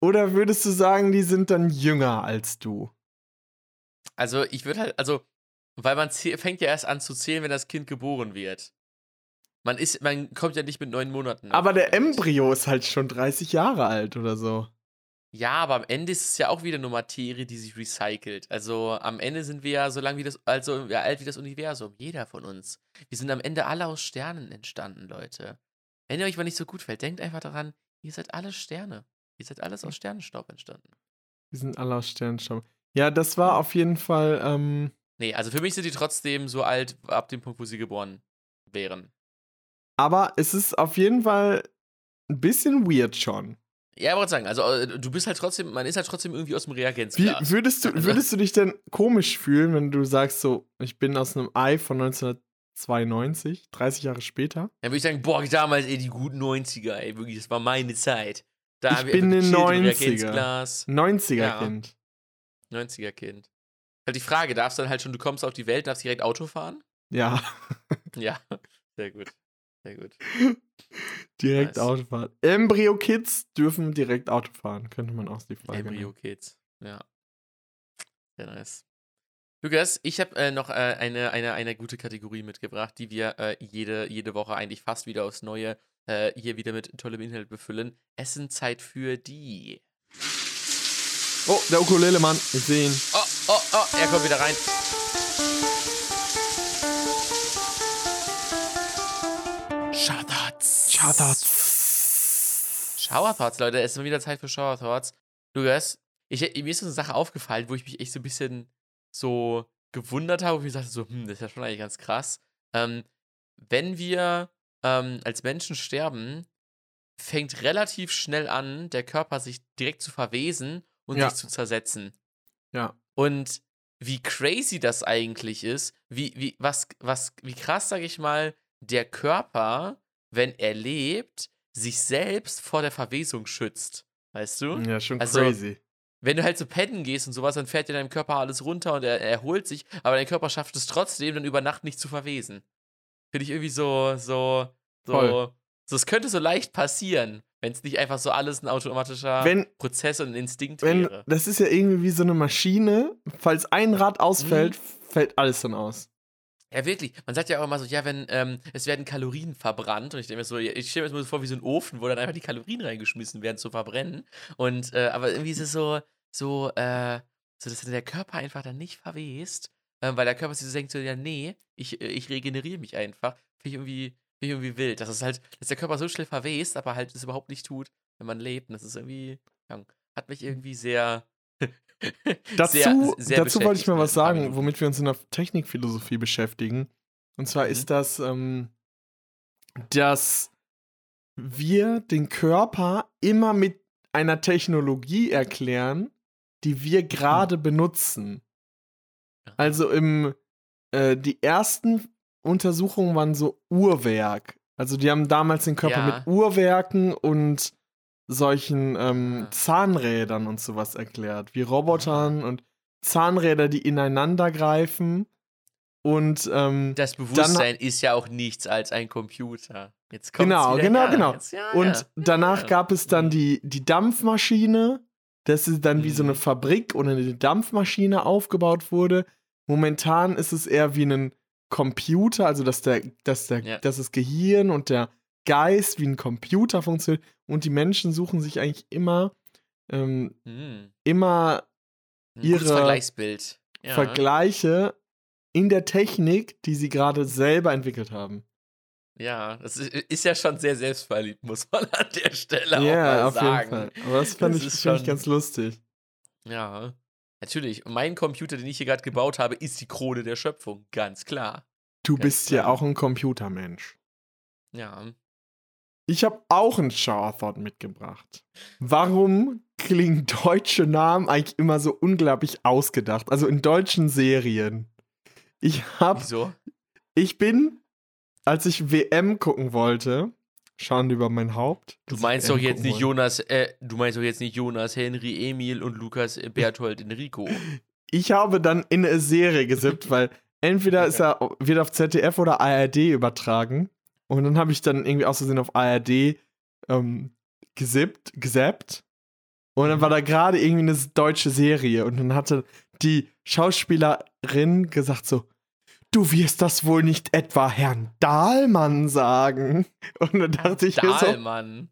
Oder würdest du sagen, die sind dann jünger als du? also, ich würde halt, also, weil man fängt ja erst an zu zählen, wenn das Kind geboren wird. Man ist, man kommt ja nicht mit neun Monaten. Aber der Welt. Embryo ist halt schon 30 Jahre alt oder so. Ja, aber am Ende ist es ja auch wieder nur Materie, die sich recycelt. Also am Ende sind wir ja so lang wie das, also ja, alt wie das Universum. Jeder von uns. Wir sind am Ende alle aus Sternen entstanden, Leute. Wenn ihr euch mal nicht so gut fällt, denkt einfach daran, ihr seid alle Sterne. Ihr seid alles aus Sternenstaub entstanden. Die sind alle aus Sternstaub. Ja, das war auf jeden Fall, ähm, Nee, also für mich sind die trotzdem so alt ab dem Punkt, wo sie geboren wären. aber es ist auf jeden Fall ein bisschen weird schon. Ja, aber sagen, also äh, du bist halt trotzdem, man ist halt trotzdem irgendwie aus dem Wie Reagenzglas. würdest du, Also- würdest du dich denn komisch fühlen, wenn du sagst so, ich bin aus einem Ei von 1992, 30 Jahre später? Dann würde ich sagen, boah, damals, ey, die guten 90er, ey, wirklich, das war meine Zeit. Da Ich bin gechillt im 90er. Reagenzglas. 90er-Kind. 90er-Kind. Halt die Frage, darfst du dann halt schon, du kommst auf die Welt, darfst direkt Auto fahren? Ja, Ja, sehr gut. Sehr gut. direkt Nice. Autofahren. Embryo-Kids dürfen direkt Auto fahren, könnte man auch die Frage. Embryo-Kids. Ja. Sehr nice. Lukas, ich habe äh, noch äh, eine, eine, eine gute Kategorie mitgebracht, die wir äh, jede, jede Woche eigentlich fast wieder aufs Neue äh, hier wieder mit tollem Inhalt befüllen. Essenzeit für die. Oh, der Ukulele-Mann, ich sehe ihn. Oh, oh, oh, er kommt wieder rein. Shoutouts. Shoutouts. Shower Thoughts, Leute. Es ist mal wieder Zeit für Shower Thoughts. Lukas, ich, mir ist so eine Sache aufgefallen, wo ich mich echt so ein bisschen so gewundert habe, wo ich sagte so, hm, das ist ja schon eigentlich ganz krass. Ähm, wenn wir ähm, als Menschen sterben, fängt relativ schnell an, der Körper sich direkt zu verwesen und Ja. sich zu zersetzen. Ja. Und wie crazy das eigentlich ist, wie, wie, was, was, wie krass, sag ich mal, der Körper, wenn er lebt, sich selbst vor der Verwesung schützt. Weißt du? Ja, schon Also, crazy. Wenn du halt so pennen gehst und sowas, dann fährt dir deinem Körper alles runter und er, er erholt sich, aber dein Körper schafft es trotzdem, dann über Nacht nicht zu verwesen. Finde ich irgendwie so, so, so, Voll. so, es könnte so leicht passieren, wenn es nicht einfach so alles ein automatischer Wenn- Prozess und ein Instinkt Wenn, wäre. das ist ja irgendwie wie so eine Maschine. Falls ein Rad ausfällt, Mhm. fällt alles dann aus. Ja, wirklich. Man sagt ja auch immer so, ja, wenn ähm, es werden Kalorien verbrannt. Und ich denke mir so, ich stelle mir das vor wie so ein Ofen, wo dann einfach die Kalorien reingeschmissen werden zu verbrennen. Und äh, aber irgendwie ist es so, so, äh, so, dass der Körper einfach dann nicht verwest, ähm, weil der Körper sich so denkt, so, ja, nee, ich, äh, ich regeneriere mich einfach. Finde ich irgendwie, find ich irgendwie wild. Dass es halt, dass der Körper so schnell verwest, aber halt es überhaupt nicht tut, wenn man lebt. Und das ist irgendwie, hat mich irgendwie sehr. Dazu, sehr, sehr dazu wollte ich mal was sagen, womit wir uns in der Technikphilosophie beschäftigen. Und zwar Mhm. ist das, ähm, dass wir den Körper immer mit einer Technologie erklären, die wir gerade Hm. benutzen. Also im äh, die ersten Untersuchungen waren so Uhrwerk. Also die haben damals den Körper Ja. mit Uhrwerken und solchen ähm, Ah. Zahnrädern und sowas erklärt, wie Robotern und Zahnräder, die ineinander greifen. Und ähm, Das Bewusstsein ist ja auch nichts als ein Computer. Jetzt kommt's Genau, genau, her. genau. Jetzt, ja, und ja. danach ja. gab es dann Mhm. die, die Dampfmaschine. Das ist dann wie so eine Mhm. Fabrik oder eine Dampfmaschine aufgebaut wurde. Momentan ist es eher wie ein Computer, also dass, der, dass, der, Ja. dass das Gehirn und der Geist wie ein Computer funktioniert. Und die Menschen suchen sich eigentlich immer, ähm, Hm. immer ihre Vergleichsbild. Ja. Vergleiche in der Technik, die sie gerade selber entwickelt haben. Ja, das ist, ja schon sehr selbstverliebt, muss man an der Stelle Ja, auch mal auf sagen. jeden Fall. Aber das fand Das ich, ist schon- ganz lustig. Ja, natürlich. Und mein Computer, den ich hier gerade gebaut habe, ist die Krone der Schöpfung, ganz klar. Du Ganz bist ja klar. auch ein Computermensch. Ja. Ich habe auch einen Shower-Thought mitgebracht. Warum klingen deutsche Namen eigentlich immer so unglaublich ausgedacht? Also in deutschen Serien. Ich hab, Wieso? ich bin, als ich WM gucken wollte, Schande über mein Haupt. Du meinst doch jetzt nicht wollte. Jonas, äh, du meinst doch jetzt nicht Jonas, Henry, Emil und Lukas äh, Berthold Enrico. Ich habe dann in eine Serie gesippt, weil entweder ist er, wird auf ZDF oder ARD übertragen. Und dann habe ich dann irgendwie aus Versehen auf ARD ähm, gesippt, gesappt. Und dann war da gerade irgendwie eine deutsche Serie. Und dann hatte die Schauspielerin gesagt so, du wirst das wohl nicht etwa Herrn Dahlmann sagen. Und dann dachte ich mir so, Dahlmann.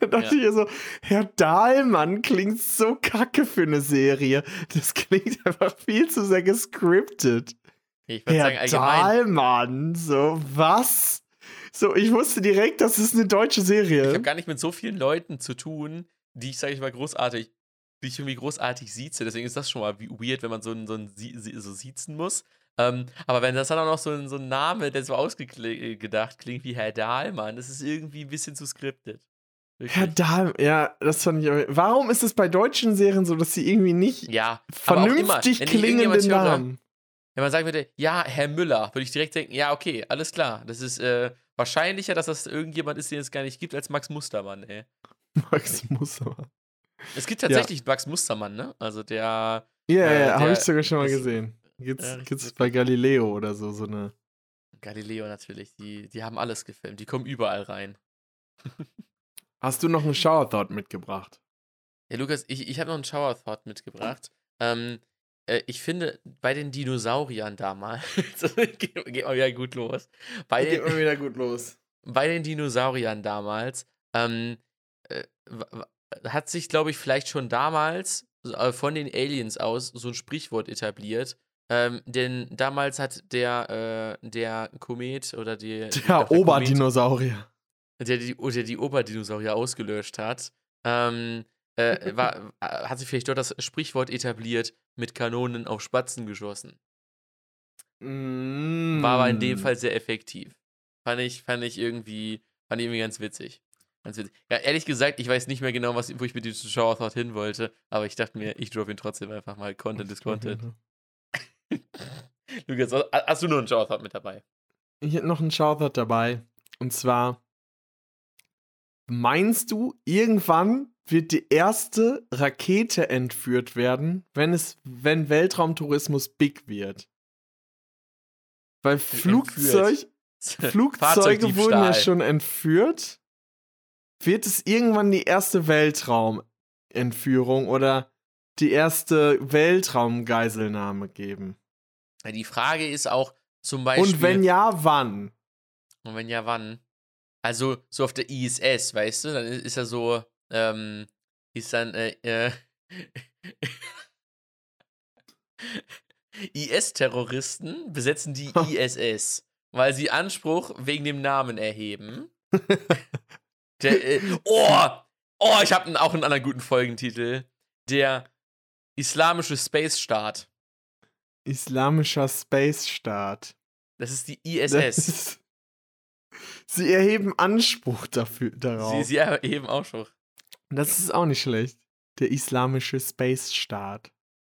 da dachte ich mir so, Herr Dahlmann klingt so kacke für eine Serie. Das klingt einfach viel zu sehr gescriptet. Ich würde sagen, Herr allgemein. Dahlmann, so was? So, ich wusste direkt, das ist eine deutsche Ich Serie. habe gar nicht mit so vielen Leuten zu tun, die ich, sage ich mal, großartig, die ich irgendwie großartig sieze. Deswegen ist das schon mal wie- weird, wenn man so ein, so ein so siezen muss. Ähm, aber wenn das dann auch noch so ein, so ein Name, der so ausgedacht klingt wie Herr Dahlmann, das ist irgendwie ein bisschen zu skriptet. Wirklich. Herr Dahlmann, ja, das fand ich. Warum ist es bei deutschen Serien so, dass sie irgendwie nicht ja, immer, vernünftig wenn ich irgendjemand klingende höre, Namen? Wenn man sagen würde, ja, Herr Müller, würde ich direkt denken, ja, okay, alles klar. Das ist äh, wahrscheinlicher, dass das irgendjemand ist, den es gar nicht gibt, als Max Mustermann, ey. Max Mustermann. Es gibt tatsächlich einen Max Mustermann, ne? Also der, Ja, Äh, ja, ja, habe ich sogar schon mal ist- gesehen. Gibt's, Ja, gibt's bei Galileo oder so, so eine. Galileo natürlich, die, die haben alles gefilmt, die kommen überall rein. Hast du noch einen Shower Thought mitgebracht? Ja, Lukas, ich, ich habe noch einen Shower Thought mitgebracht. Ähm, äh, ich finde, bei den Dinosauriern damals, geht, geht mal wieder gut los. Bei den, wieder gut los. bei den Dinosauriern damals ähm, äh, hat sich, glaube ich, vielleicht schon damals äh, von den Aliens aus so ein Sprichwort etabliert. Ähm, denn damals hat der, äh, der Komet oder die, Der Oberdinosaurier. der die, der die Oberdinosaurier ausgelöscht hat, ähm, äh, war, äh, hat sich vielleicht dort das Sprichwort etabliert, mit Kanonen auf Spatzen geschossen. War aber in dem Mm. Fall sehr effektiv. Fand ich, fand ich irgendwie, fand ich irgendwie ganz witzig. Ganz witzig. Ja, ehrlich gesagt, ich weiß nicht mehr genau, was, wo ich mit diesem Shower Thought hin wollte, aber ich dachte mir, ich drop ihn trotzdem einfach mal. Content ist Content. Lukas, hast- du nur einen Shower Thought mit dabei? Ich hätte noch einen Shoutout dabei. Und zwar, meinst du, irgendwann wird die erste Rakete entführt werden, wenn es, wenn Weltraumtourismus big wird? Weil Flugzeug, Flugzeuge wurden ja schon entführt. Wird es irgendwann die erste Weltraumentführung oder die erste Weltraumgeiselnahme geben? Die Frage ist auch zum Beispiel. Und wenn ja, wann? Und wenn ja, wann? Also, so auf der ISS, weißt du? Dann ist ja so, ähm, ist dann, äh, äh, IS-Terroristen besetzen die ISS, weil sie Anspruch wegen dem Namen erheben. Der, äh, oh! Oh, ich habe auch einen anderen guten Folgentitel. Der Islamische Space-Staat. Islamischer Space-Staat. Das ist die ISS. ist- Sie erheben Anspruch dafür, darauf. Sie, sie erheben schon. Das ist auch nicht schlecht. Der islamische Space-Staat.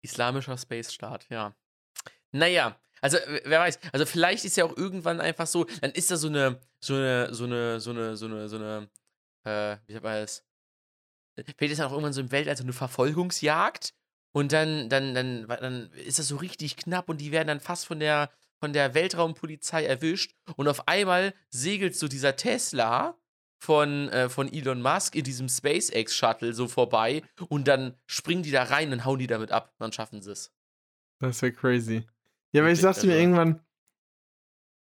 Islamischer Space-Staat, ja. Naja, also wer weiß, also vielleicht ist ja auch irgendwann einfach so, dann ist da so eine, so eine, so eine, so eine, so eine, so eine, äh, wie sagt man das? Vielleicht ist dann auch irgendwann so im Weltall so eine Verfolgungsjagd und dann, dann, dann, dann ist das so richtig knapp und die werden dann fast von der, von der Weltraumpolizei erwischt und auf einmal segelt so dieser Tesla von, äh, von Elon Musk in diesem SpaceX-Shuttle so vorbei und dann springen die da rein und hauen die damit ab. Dann schaffen sie es. Das wäre crazy. Ja, aber ich dachte mir also- irgendwann,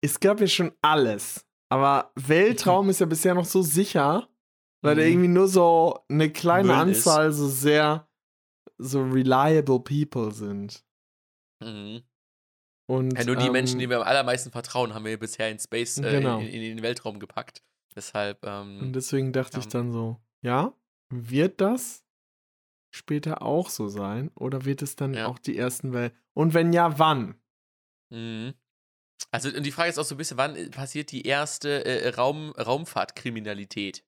es gab ja schon alles. Aber Weltraum ist ja bisher noch so sicher, weil da Mhm. irgendwie nur so eine kleine Müll ist. Anzahl so sehr so reliable people sind. Mhm. Und, Ja, nur die ähm, Menschen, denen wir am allermeisten vertrauen, haben wir bisher in Space, äh, Genau. in, in, in den Weltraum gepackt. Deshalb, Und ähm, deswegen dachte ich Ja. dann so, ja, wird das später auch so sein? Oder wird es dann Ja. auch die ersten Welt? Und wenn ja, wann? mhm. Also, und die Frage ist auch so ein bisschen, wann äh, passiert die erste äh, Raum, Raumfahrtkriminalität?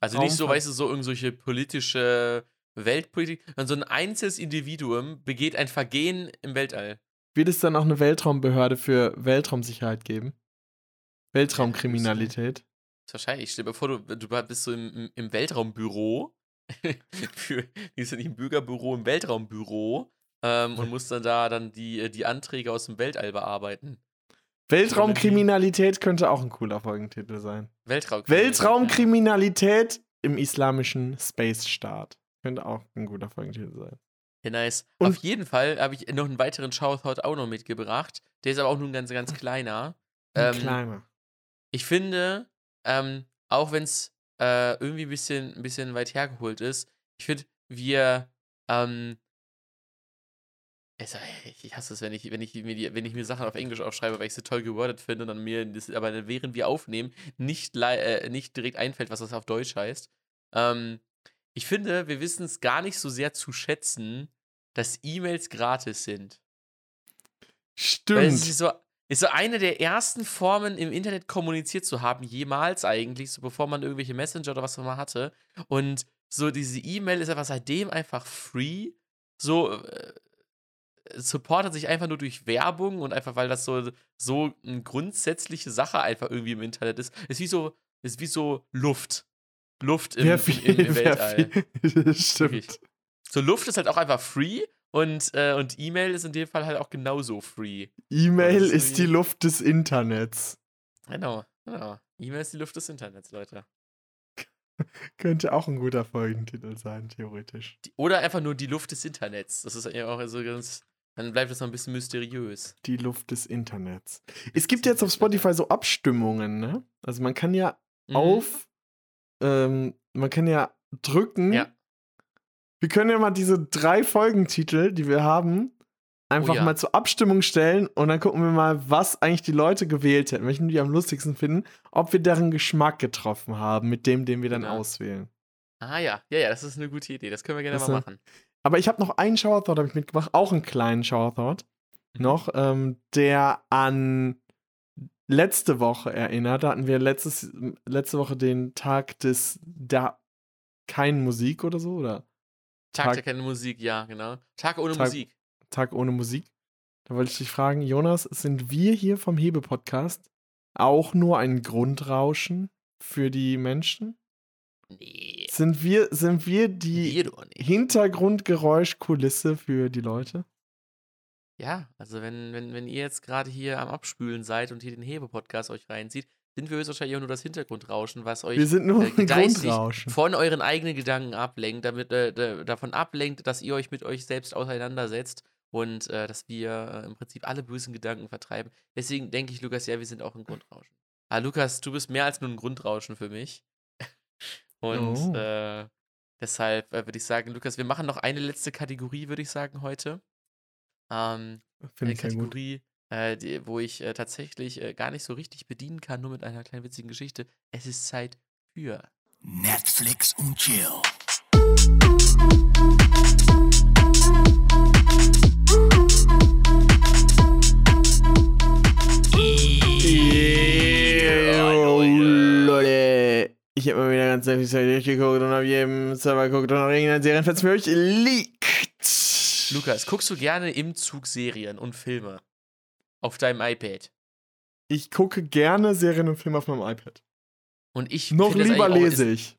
Also nicht so, Raumfahrt- weißt du, so irgendwelche politische Weltpolitik, sondern so ein einzelnes Individuum begeht ein Vergehen im Weltall. Wird es dann auch eine Weltraumbehörde für Weltraumsicherheit geben? Weltraumkriminalität? Wahrscheinlich. Stell dir mal vor, du, du bist so im, im- Weltraumbüro. für, die ist ja nicht im Bürgerbüro, im Weltraumbüro. Ähm, und musst dann da dann die, äh, die Anträge aus dem Weltall bearbeiten. Weltraumkriminalität könnte auch ein cooler Folgentitel sein. Weltraum. Weltraumkriminalität im islamischen Space-Staat. Könnte auch ein guter Folgentitel sein. Ja, nice. Und- Auf jeden Fall habe ich noch einen weiteren Shoutout auch noch mitgebracht. Der ist aber auch nur ein ganz, ganz kleiner. Ein Ähm, kleiner. Ich finde, ähm, auch wenn es äh, irgendwie ein bisschen, ein bisschen weit hergeholt ist, ich finde, wir, ähm, es, ich hasse es, wenn ich, wenn ich, mir die, wenn ich mir Sachen auf Englisch aufschreibe, weil ich sie toll gewordet finde und dann mir, das, aber während wir aufnehmen, nicht, äh, nicht direkt einfällt, was das auf Deutsch heißt. Ähm, ich finde, wir wissen es gar nicht so sehr zu schätzen, dass E-Mails gratis sind. Weil es Stimmt. ist so, ist so eine der ersten Formen im Internet kommuniziert zu haben, jemals eigentlich, so bevor man irgendwelche Messenger oder was auch immer hatte. Und so diese E-Mail ist einfach seitdem einfach free. So äh, supportet sich einfach nur durch Werbung und einfach, weil das so, so eine grundsätzliche Sache einfach irgendwie im Internet ist. Ist wie so, ist wie so Luft. Luft im, viel, im, im Weltall. viel. Wirklich. Stimmt. So Luft ist halt auch einfach free und, äh, und E-Mail ist in dem Fall halt auch genauso free. E-Mail ist ist die Luft des Internets. Genau, genau. E-Mail ist die Luft des Internets, Leute. Könnte auch ein guter Folgentitel sein, theoretisch. Die, oder einfach nur die Luft des Internets. Das ist ja auch so ganz. Dann bleibt das noch ein bisschen mysteriös. Die Luft des Internets. Es gibt jetzt auf Spotify so Abstimmungen, ne? Also man kann ja Mhm. auf, ähm, man kann ja drücken. Ja. Wir können ja mal diese drei Folgentitel, die wir haben, einfach Oh ja. mal zur Abstimmung stellen und dann gucken wir mal, was eigentlich die Leute gewählt hätten, welchen die am lustigsten finden, ob wir deren Geschmack getroffen haben mit dem, den wir dann Genau. auswählen. Ah ja, ja, ja, das ist eine gute Idee. Das können wir gerne Das mal machen. Aber ich habe noch einen Shower Thought hab ich mitgebracht, auch einen kleinen Shower Thought Mhm. noch, ähm, der an letzte Woche erinnert. Da hatten wir letztes, letzte Woche den Tag des da kein Musik oder so oder Tag, Tag- der keine Musik, ja, genau. Tag ohne Tag- Musik. Tag ohne Musik. Da wollte ich dich fragen, Jonas, sind wir hier vom Hebe Podcast auch nur ein Grundrauschen für die Menschen? Nee. Sind wir sind wir die nicht. Hintergrundgeräuschkulisse für die Leute? Ja, also wenn, wenn, wenn ihr jetzt gerade hier am Abspülen seid und hier den Hebe-Podcast euch reinzieht, sind wir höchstwahrscheinlich auch nur das Hintergrundrauschen, was euch Wir sind nur äh, geistig von euren eigenen Gedanken ablenkt, damit äh, da- davon ablenkt, dass ihr euch mit euch selbst auseinandersetzt und äh, dass wir äh, im Prinzip alle bösen Gedanken vertreiben. Deswegen denke ich, Lukas, ja, wir sind auch ein Grundrauschen. Ah, Lukas, du bist mehr als nur ein Grundrauschen für mich. Und Oh. äh, deshalb äh, würde ich sagen, Lukas, wir machen noch eine letzte Kategorie, würde ich sagen, heute. Ähm, Finde ich sehr gut. Kategorie, äh, die, wo ich äh, tatsächlich äh, gar nicht so richtig bedienen kann, nur mit einer kleinen witzigen Geschichte. Es ist Zeit für. Netflix und Chill. Leute, ich habe mal wieder ganz viel Zeit durchgeguckt und auf jedem Server geguckt und noch irgendeine Serienfest für euch liegt. Lukas, guckst du gerne im Zug Serien und Filme? Auf deinem iPad? Ich gucke gerne Serien und Filme auf meinem iPad. Und ich Noch lieber auch- lese ich.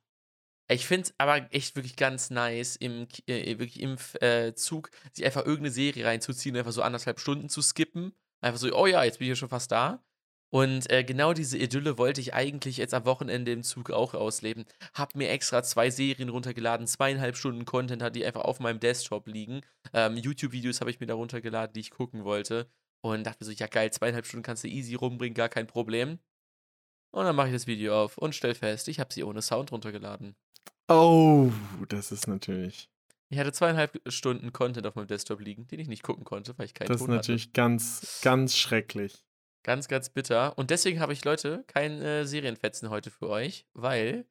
Ich finde es aber echt wirklich ganz nice, im, äh, wirklich im äh, Zug sich einfach irgendeine Serie reinzuziehen einfach so anderthalb Stunden zu skippen. Einfach so, oh ja, jetzt bin ich ja schon fast da. Und äh, genau diese Idylle wollte ich eigentlich jetzt am Wochenende im Zug auch ausleben. Hab mir extra zwei Serien runtergeladen, zweieinhalb Stunden Content hat die einfach auf meinem Desktop liegen. Ähm, YouTube-Videos habe ich mir da runtergeladen, die ich gucken wollte. Und dachte mir so, ja geil, zweieinhalb Stunden kannst du easy rumbringen, gar kein Problem. Und dann mache ich das Video auf und stell fest, ich habe sie ohne Sound runtergeladen. Oh, das ist natürlich. Ich hatte zweieinhalb Stunden Content auf meinem Desktop liegen, den ich nicht gucken konnte, weil ich keinen Das ist Ton hatte. natürlich ganz, ganz schrecklich. Ganz, ganz bitter. Und deswegen habe ich, Leute, kein äh, Serienfetzen heute für euch, weil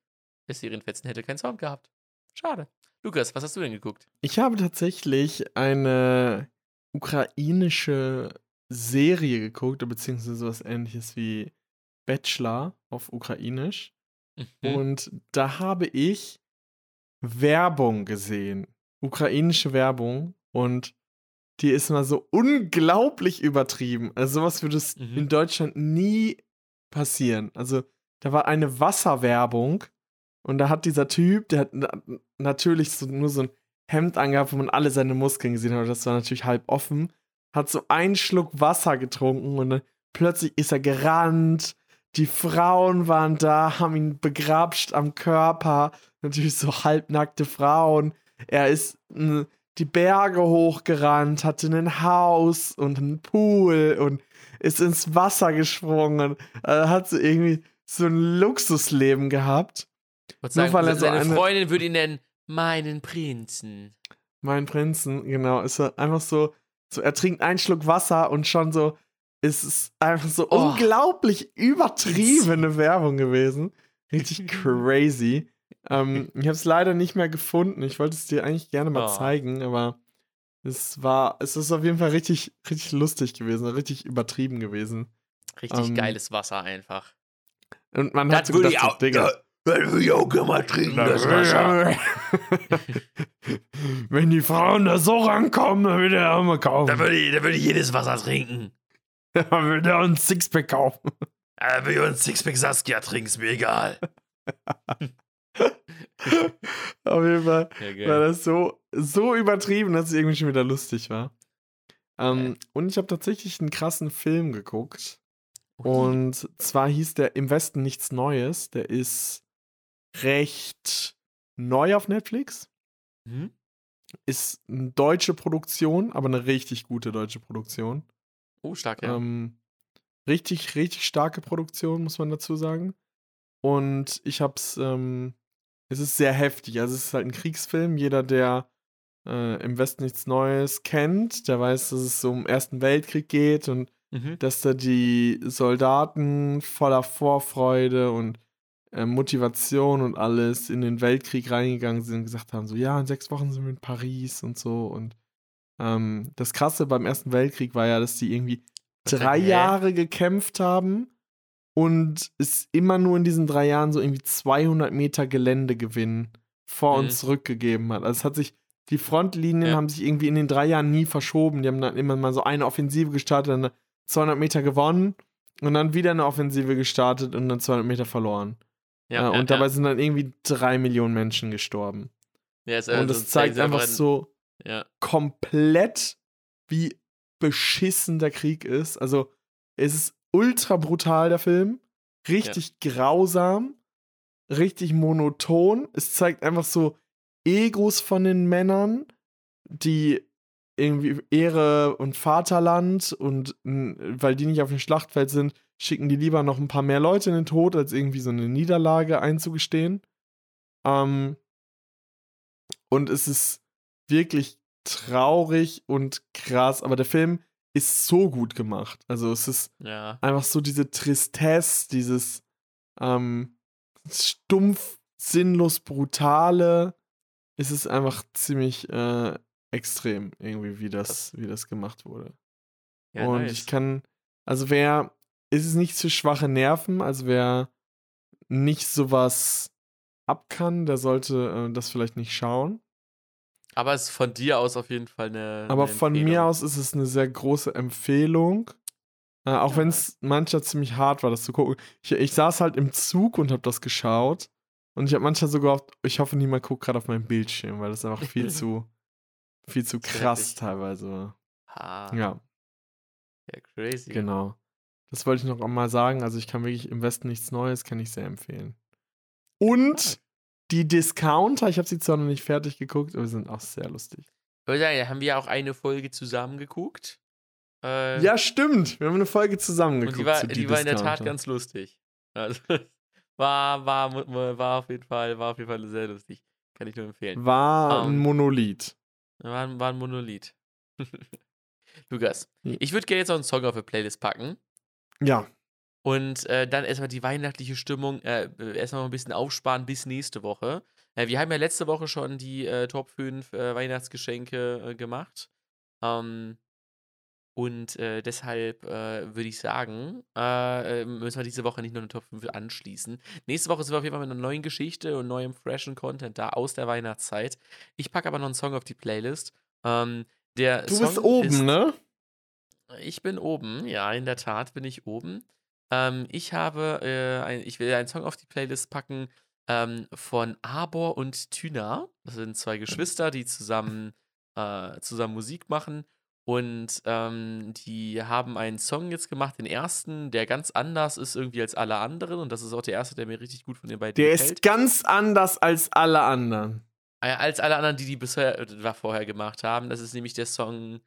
das Serienfetzen hätte keinen Sound gehabt. Schade. Lukas, was hast du denn geguckt? Ich habe tatsächlich eine ukrainische Serie geguckt, beziehungsweise sowas ähnliches wie Bachelor auf Ukrainisch. Mhm. Und da habe ich Werbung gesehen. Ukrainische Werbung. Und die ist mal so unglaublich übertrieben. Also sowas würde es Mhm. in Deutschland nie passieren. Also da war eine Wasserwerbung und da hat dieser Typ, der hat na natürlich so, nur so ein Hemd angehabt, wo man alle seine Muskeln gesehen hat. Das war natürlich halb offen. Hat so einen Schluck Wasser getrunken und plötzlich ist er gerannt. Die Frauen waren da, haben ihn begrapscht am Körper. Natürlich so halbnackte Frauen. Er ist die Berge hochgerannt, hatte ein Haus und einen Pool und ist ins Wasser gesprungen. Also hat so irgendwie so ein Luxusleben gehabt. Nur sagen, weil er so seine eine- Freundin würde ihn nennen, meinen Prinzen. Mein Prinzen, genau, ist er einfach so, so, er trinkt einen Schluck Wasser und schon so, ist es einfach so Oh. unglaublich übertriebene Werbung gewesen. Richtig crazy. ähm, ich habe es leider nicht mehr gefunden. Ich wollte es dir eigentlich gerne mal Oh. zeigen, aber es war, es ist auf jeden Fall richtig, richtig lustig gewesen, richtig übertrieben gewesen. Richtig Ähm, geiles Wasser einfach. Und man Das hat so gedacht, auch- Digga, Auch gerne mal trinken, das Wasser. Wenn die Frauen da so rankommen, dann will er auch mal kaufen. Da würde ich, da würde ich jedes Wasser trinken. Dann will er uns Sixpack kaufen. Da will ich uns Sixpack Saskia trinken, ist mir egal. Auf jeden Fall Ja, war das so, so übertrieben, dass es irgendwie schon wieder lustig war. Ähm, Und ich habe tatsächlich einen krassen Film geguckt. Und zwar hieß der Im Westen nichts Neues. Der ist recht neu auf Netflix. Mhm. Ist eine deutsche Produktion, aber eine richtig gute deutsche Produktion. Oh, stark, ja. Ähm, richtig, richtig starke Produktion, muss man dazu sagen. Und ich hab's, ähm, es ist sehr heftig. Also es ist halt ein Kriegsfilm. Jeder, der äh, im Westen nichts Neues kennt, der weiß, dass es um Ersten Weltkrieg geht und mhm. dass da die Soldaten voller Vorfreude und äh, Motivation und alles in den Weltkrieg reingegangen sind und gesagt haben, so ja, in sechs Wochen sind wir in Paris und so. Und ähm, das Krasse beim Ersten Weltkrieg war ja, dass die irgendwie drei? Jahre gekämpft haben und es immer nur in diesen drei Jahren so irgendwie 200 Meter Geländegewinn vor Mhm. und zurück gegeben hat. Also es hat sich, die Frontlinien Ja. haben sich irgendwie in den drei Jahren nie verschoben. Die haben dann immer mal so eine Offensive gestartet, dann 200 Meter gewonnen und dann wieder eine Offensive gestartet und dann 200 Meter verloren. Ja, Äh, ja, und dabei sind dann irgendwie drei Millionen Menschen gestorben. Ja, es, und also das zeigt einfach in- so, komplett, wie beschissen der Krieg ist. Also, es ist ultra brutal, der Film. Richtig grausam. Richtig monoton. Es zeigt einfach so Egos von den Männern, die irgendwie Ehre und Vaterland und weil die nicht auf dem Schlachtfeld sind, schicken die lieber noch ein paar mehr Leute in den Tod, als irgendwie so eine Niederlage einzugestehen. Ähm, und es ist wirklich traurig und krass, aber der Film ist so gut gemacht. Also es ist Ja. einfach so diese Tristesse, dieses ähm, stumpf, sinnlos brutale. Es ist einfach ziemlich äh, extrem irgendwie, wie das, wie das gemacht wurde. ja und nice. ich kann, also wer, ist es nicht für schwache Nerven, also wer nicht sowas ab kann, der sollte äh, das vielleicht nicht schauen. Aber es ist von dir aus auf jeden Fall eine. Aber eine von mir aus ist es eine sehr große Empfehlung. Äh, auch Ja. wenn es mancher ziemlich hart war, das zu gucken. Ich, ich saß halt im Zug und habe das geschaut. Und ich habe manchmal so gehofft, ich hoffe, niemand guckt gerade auf meinen Bildschirm, weil das einfach viel zu, viel zu krass teilweise war. Ha, Ja, ja, crazy. genau. Das wollte ich noch einmal sagen. Also ich kann wirklich im Westen nichts Neues, kann ich sehr empfehlen. Und die Discounter, ich habe sie zwar noch nicht fertig geguckt, aber sie sind auch sehr lustig. Ich würde sagen, da haben wir auch eine Folge zusammen geguckt. Äh, Ja, stimmt. Wir haben eine Folge zusammen geguckt. die war, zu die war in der Tat ganz lustig. Also, war, war, war, auf jeden Fall, war auf jeden Fall sehr lustig. Kann ich nur empfehlen. War ein Ähm, Monolith. War, ein- war ein Monolith. Lukas, Ja. ich würde gerne jetzt noch einen Song auf die Playlist packen. Ja, Und äh, dann erstmal die weihnachtliche Stimmung, äh, erstmal ein bisschen aufsparen bis nächste Woche. Äh, wir haben ja letzte Woche schon die äh, Top 5 äh, Weihnachtsgeschenke äh, gemacht. Ähm, Und äh, deshalb äh, würde ich sagen, äh, müssen wir diese Woche nicht nur eine Top 5 anschließen. Nächste Woche sind wir auf jeden Fall mit einer neuen Geschichte und neuem freshen Content da aus der Weihnachtszeit. Ich packe aber noch einen Song auf die Playlist. Ähm, der Du Song bist oben, ist, ne? Ich bin oben, ja, in der Tat bin ich oben. Ähm, ich habe, äh, ein, ich will einen Song auf die Playlist packen ähm, von Arbor und Thyna. Das sind zwei Geschwister, die zusammen, äh, zusammen Musik machen. Und ähm, die haben einen Song jetzt gemacht, den ersten, der ganz anders ist irgendwie als alle anderen. Und das ist auch der erste, der mir richtig gut von den beiden Der gefällt. ist ganz anders als alle anderen. Äh, als alle anderen, die die bisher äh, vorher gemacht haben. Das ist nämlich der Song,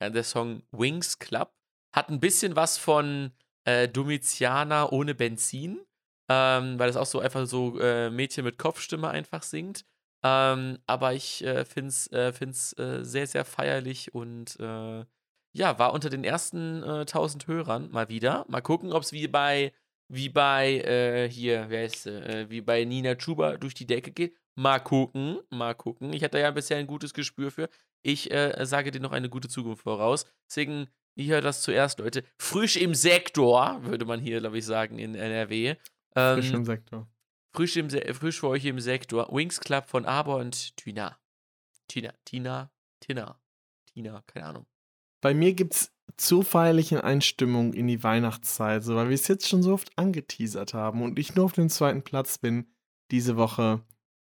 ja, der Song Wings Club. Hat ein bisschen was von äh, Domitiana ohne Benzin, ähm, weil es auch so einfach so äh, Mädchen mit Kopfstimme einfach singt. Ähm, aber ich äh, finde es äh, find's, äh, sehr, sehr feierlich und äh, ja, war unter den ersten äh, 1000 Hörern mal wieder. Mal gucken, ob es wie bei, wie bei, äh, hier, wer äh, wie bei Nina Chuba durch die Decke geht. Mal gucken, mal gucken. Ich hatte ja bisher ein gutes Gespür für. Ich äh, sage dir noch eine gute Zukunft voraus. Deswegen, ihr hört das zuerst, Leute. Frisch im Sektor, würde man hier, glaube ich, sagen, in NRW. Ähm, Frisch im Sektor. frisch, im, Se- frisch für euch im Sektor. Wings Club von Aber und Tina. Tina, Tina, Tina, Tina, keine Ahnung. Bei mir gibt's zu feierliche Einstimmung in die Weihnachtszeit, so, weil wir es jetzt schon so oft angeteasert haben und ich nur auf dem zweiten Platz bin diese Woche,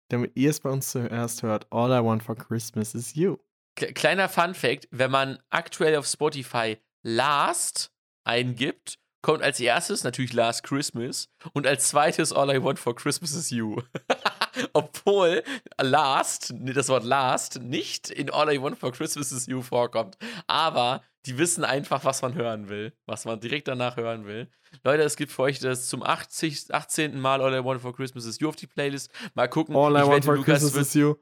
damit ihr es bei uns zuerst hört. All I want for Christmas is you. Kle- Kleiner Fun Fact: Wenn man aktuell auf Spotify Last eingibt, kommt als erstes natürlich Last Christmas und als zweites All I Want for Christmas is You. Obwohl Last, das Wort Last, nicht in All I Want for Christmas is You vorkommt. Aber die wissen einfach, was man hören will, was man direkt danach hören will. Leute, es gibt für euch das zum 80, 18. Mal All I Want for Christmas is You auf die Playlist. Mal gucken. All I want for Lukas Christmas is you.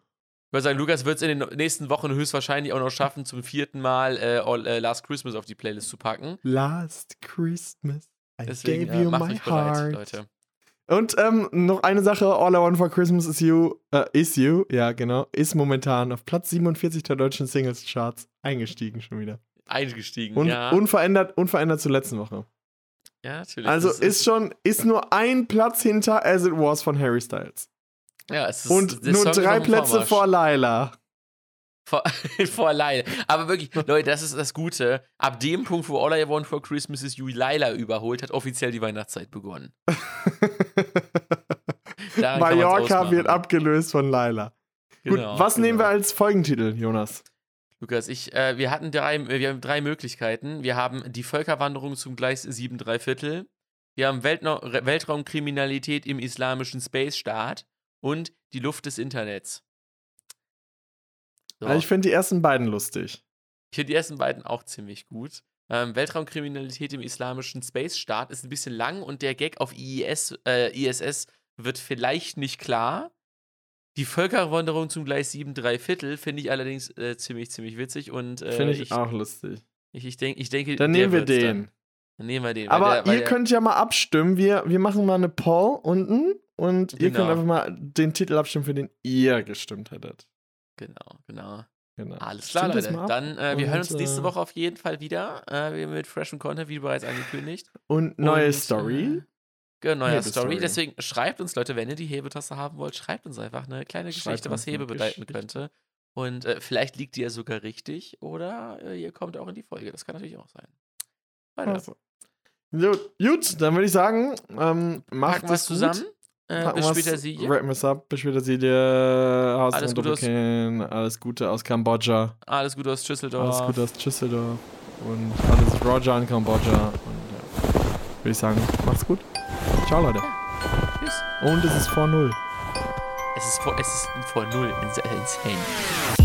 Ich würde sagen, Lukas wird es in den nächsten Wochen höchstwahrscheinlich auch noch schaffen, zum vierten Mal äh, All, äh, Last Christmas auf die Playlist zu packen. Last Christmas, I Deswegen gave äh, you macht my euch bereit, heart. Leute. Und ähm, noch eine Sache, All I Want for Christmas is You, äh, is You, ja genau, ist momentan auf Platz 47 der deutschen Singles-Charts eingestiegen schon wieder. Eingestiegen, Und ja. unverändert, unverändert zur letzten Woche. ja, natürlich. Also Das ist schon, ist nur ein Platz hinter As It Was von Harry Styles. Ja, es ist, Und nur drei Plätze vor Laila. Vor, vor alleine. Aber wirklich, Leute, das ist das Gute. Ab dem Punkt, wo All I Want for Christmas is You Laila überholt, hat offiziell die Weihnachtszeit begonnen. Mallorca wird abgelöst von Laila. Genau, Gut, was nehmen wir genau. als Folgentitel, Jonas? Lukas, ich, äh, wir hatten drei, äh, wir haben drei Möglichkeiten. Wir haben die Völkerwanderung zum Gleis 7 3 Viertel. Wir haben Weltna Re- Weltraumkriminalität im islamischen Space-Staat und die Luft des Internets. So. Also ich finde die ersten beiden lustig. Ich finde die ersten beiden auch ziemlich gut. Ähm, Weltraumkriminalität im islamischen Space-Staat ist ein bisschen lang und der Gag auf IIS, äh, ISS wird vielleicht nicht klar. Die Völkerwanderung zum Gleis 7 3 Viertel finde ich allerdings äh, ziemlich, ziemlich witzig und äh, Finde ich, auch lustig. ich, ich, denk, ich denke, Dann nehmen wir den. Dann. dann nehmen wir den. Aber der, ihr der, könnt ja mal abstimmen. Wir, wir machen mal eine Poll unten und ihr Genau. könnt einfach mal den Titel abstimmen, für den ihr gestimmt hättet. Genau, genau. Genau. Alles klar, Leute. Dann, äh, wir hören Und, uns nächste äh, Woche auf jeden Fall wieder. Äh, mit freshem Content, wie bereits angekündigt. Und neue Und, Story. Äh, genau, neue Hebestory. Story. Deswegen schreibt uns, Leute, wenn ihr die Hebetasse haben wollt, schreibt uns einfach eine kleine Geschichte, was Hebe bedeuten könnte. Und äh, vielleicht liegt die ja sogar richtig oder äh, ihr kommt auch in die Folge. Das kann natürlich auch sein. Weiter. Also. So, gut, dann würde ich sagen, ähm, macht es es zusammen. Äh, Packen bis später, Sie. Rappen es ab. Bis später, Sie dir. Haus Alles Gute aus-. Alles Gute aus Kambodscha. Alles Gute aus Düsseldorf. Alles Gute aus Düsseldorf. Und alles Roger in Kambodscha. Und ja, würde ich sagen, macht's gut. Ciao, Leute. Tschüss. Und es ist vor Null. Es ist vor, es ist vor null. Insane.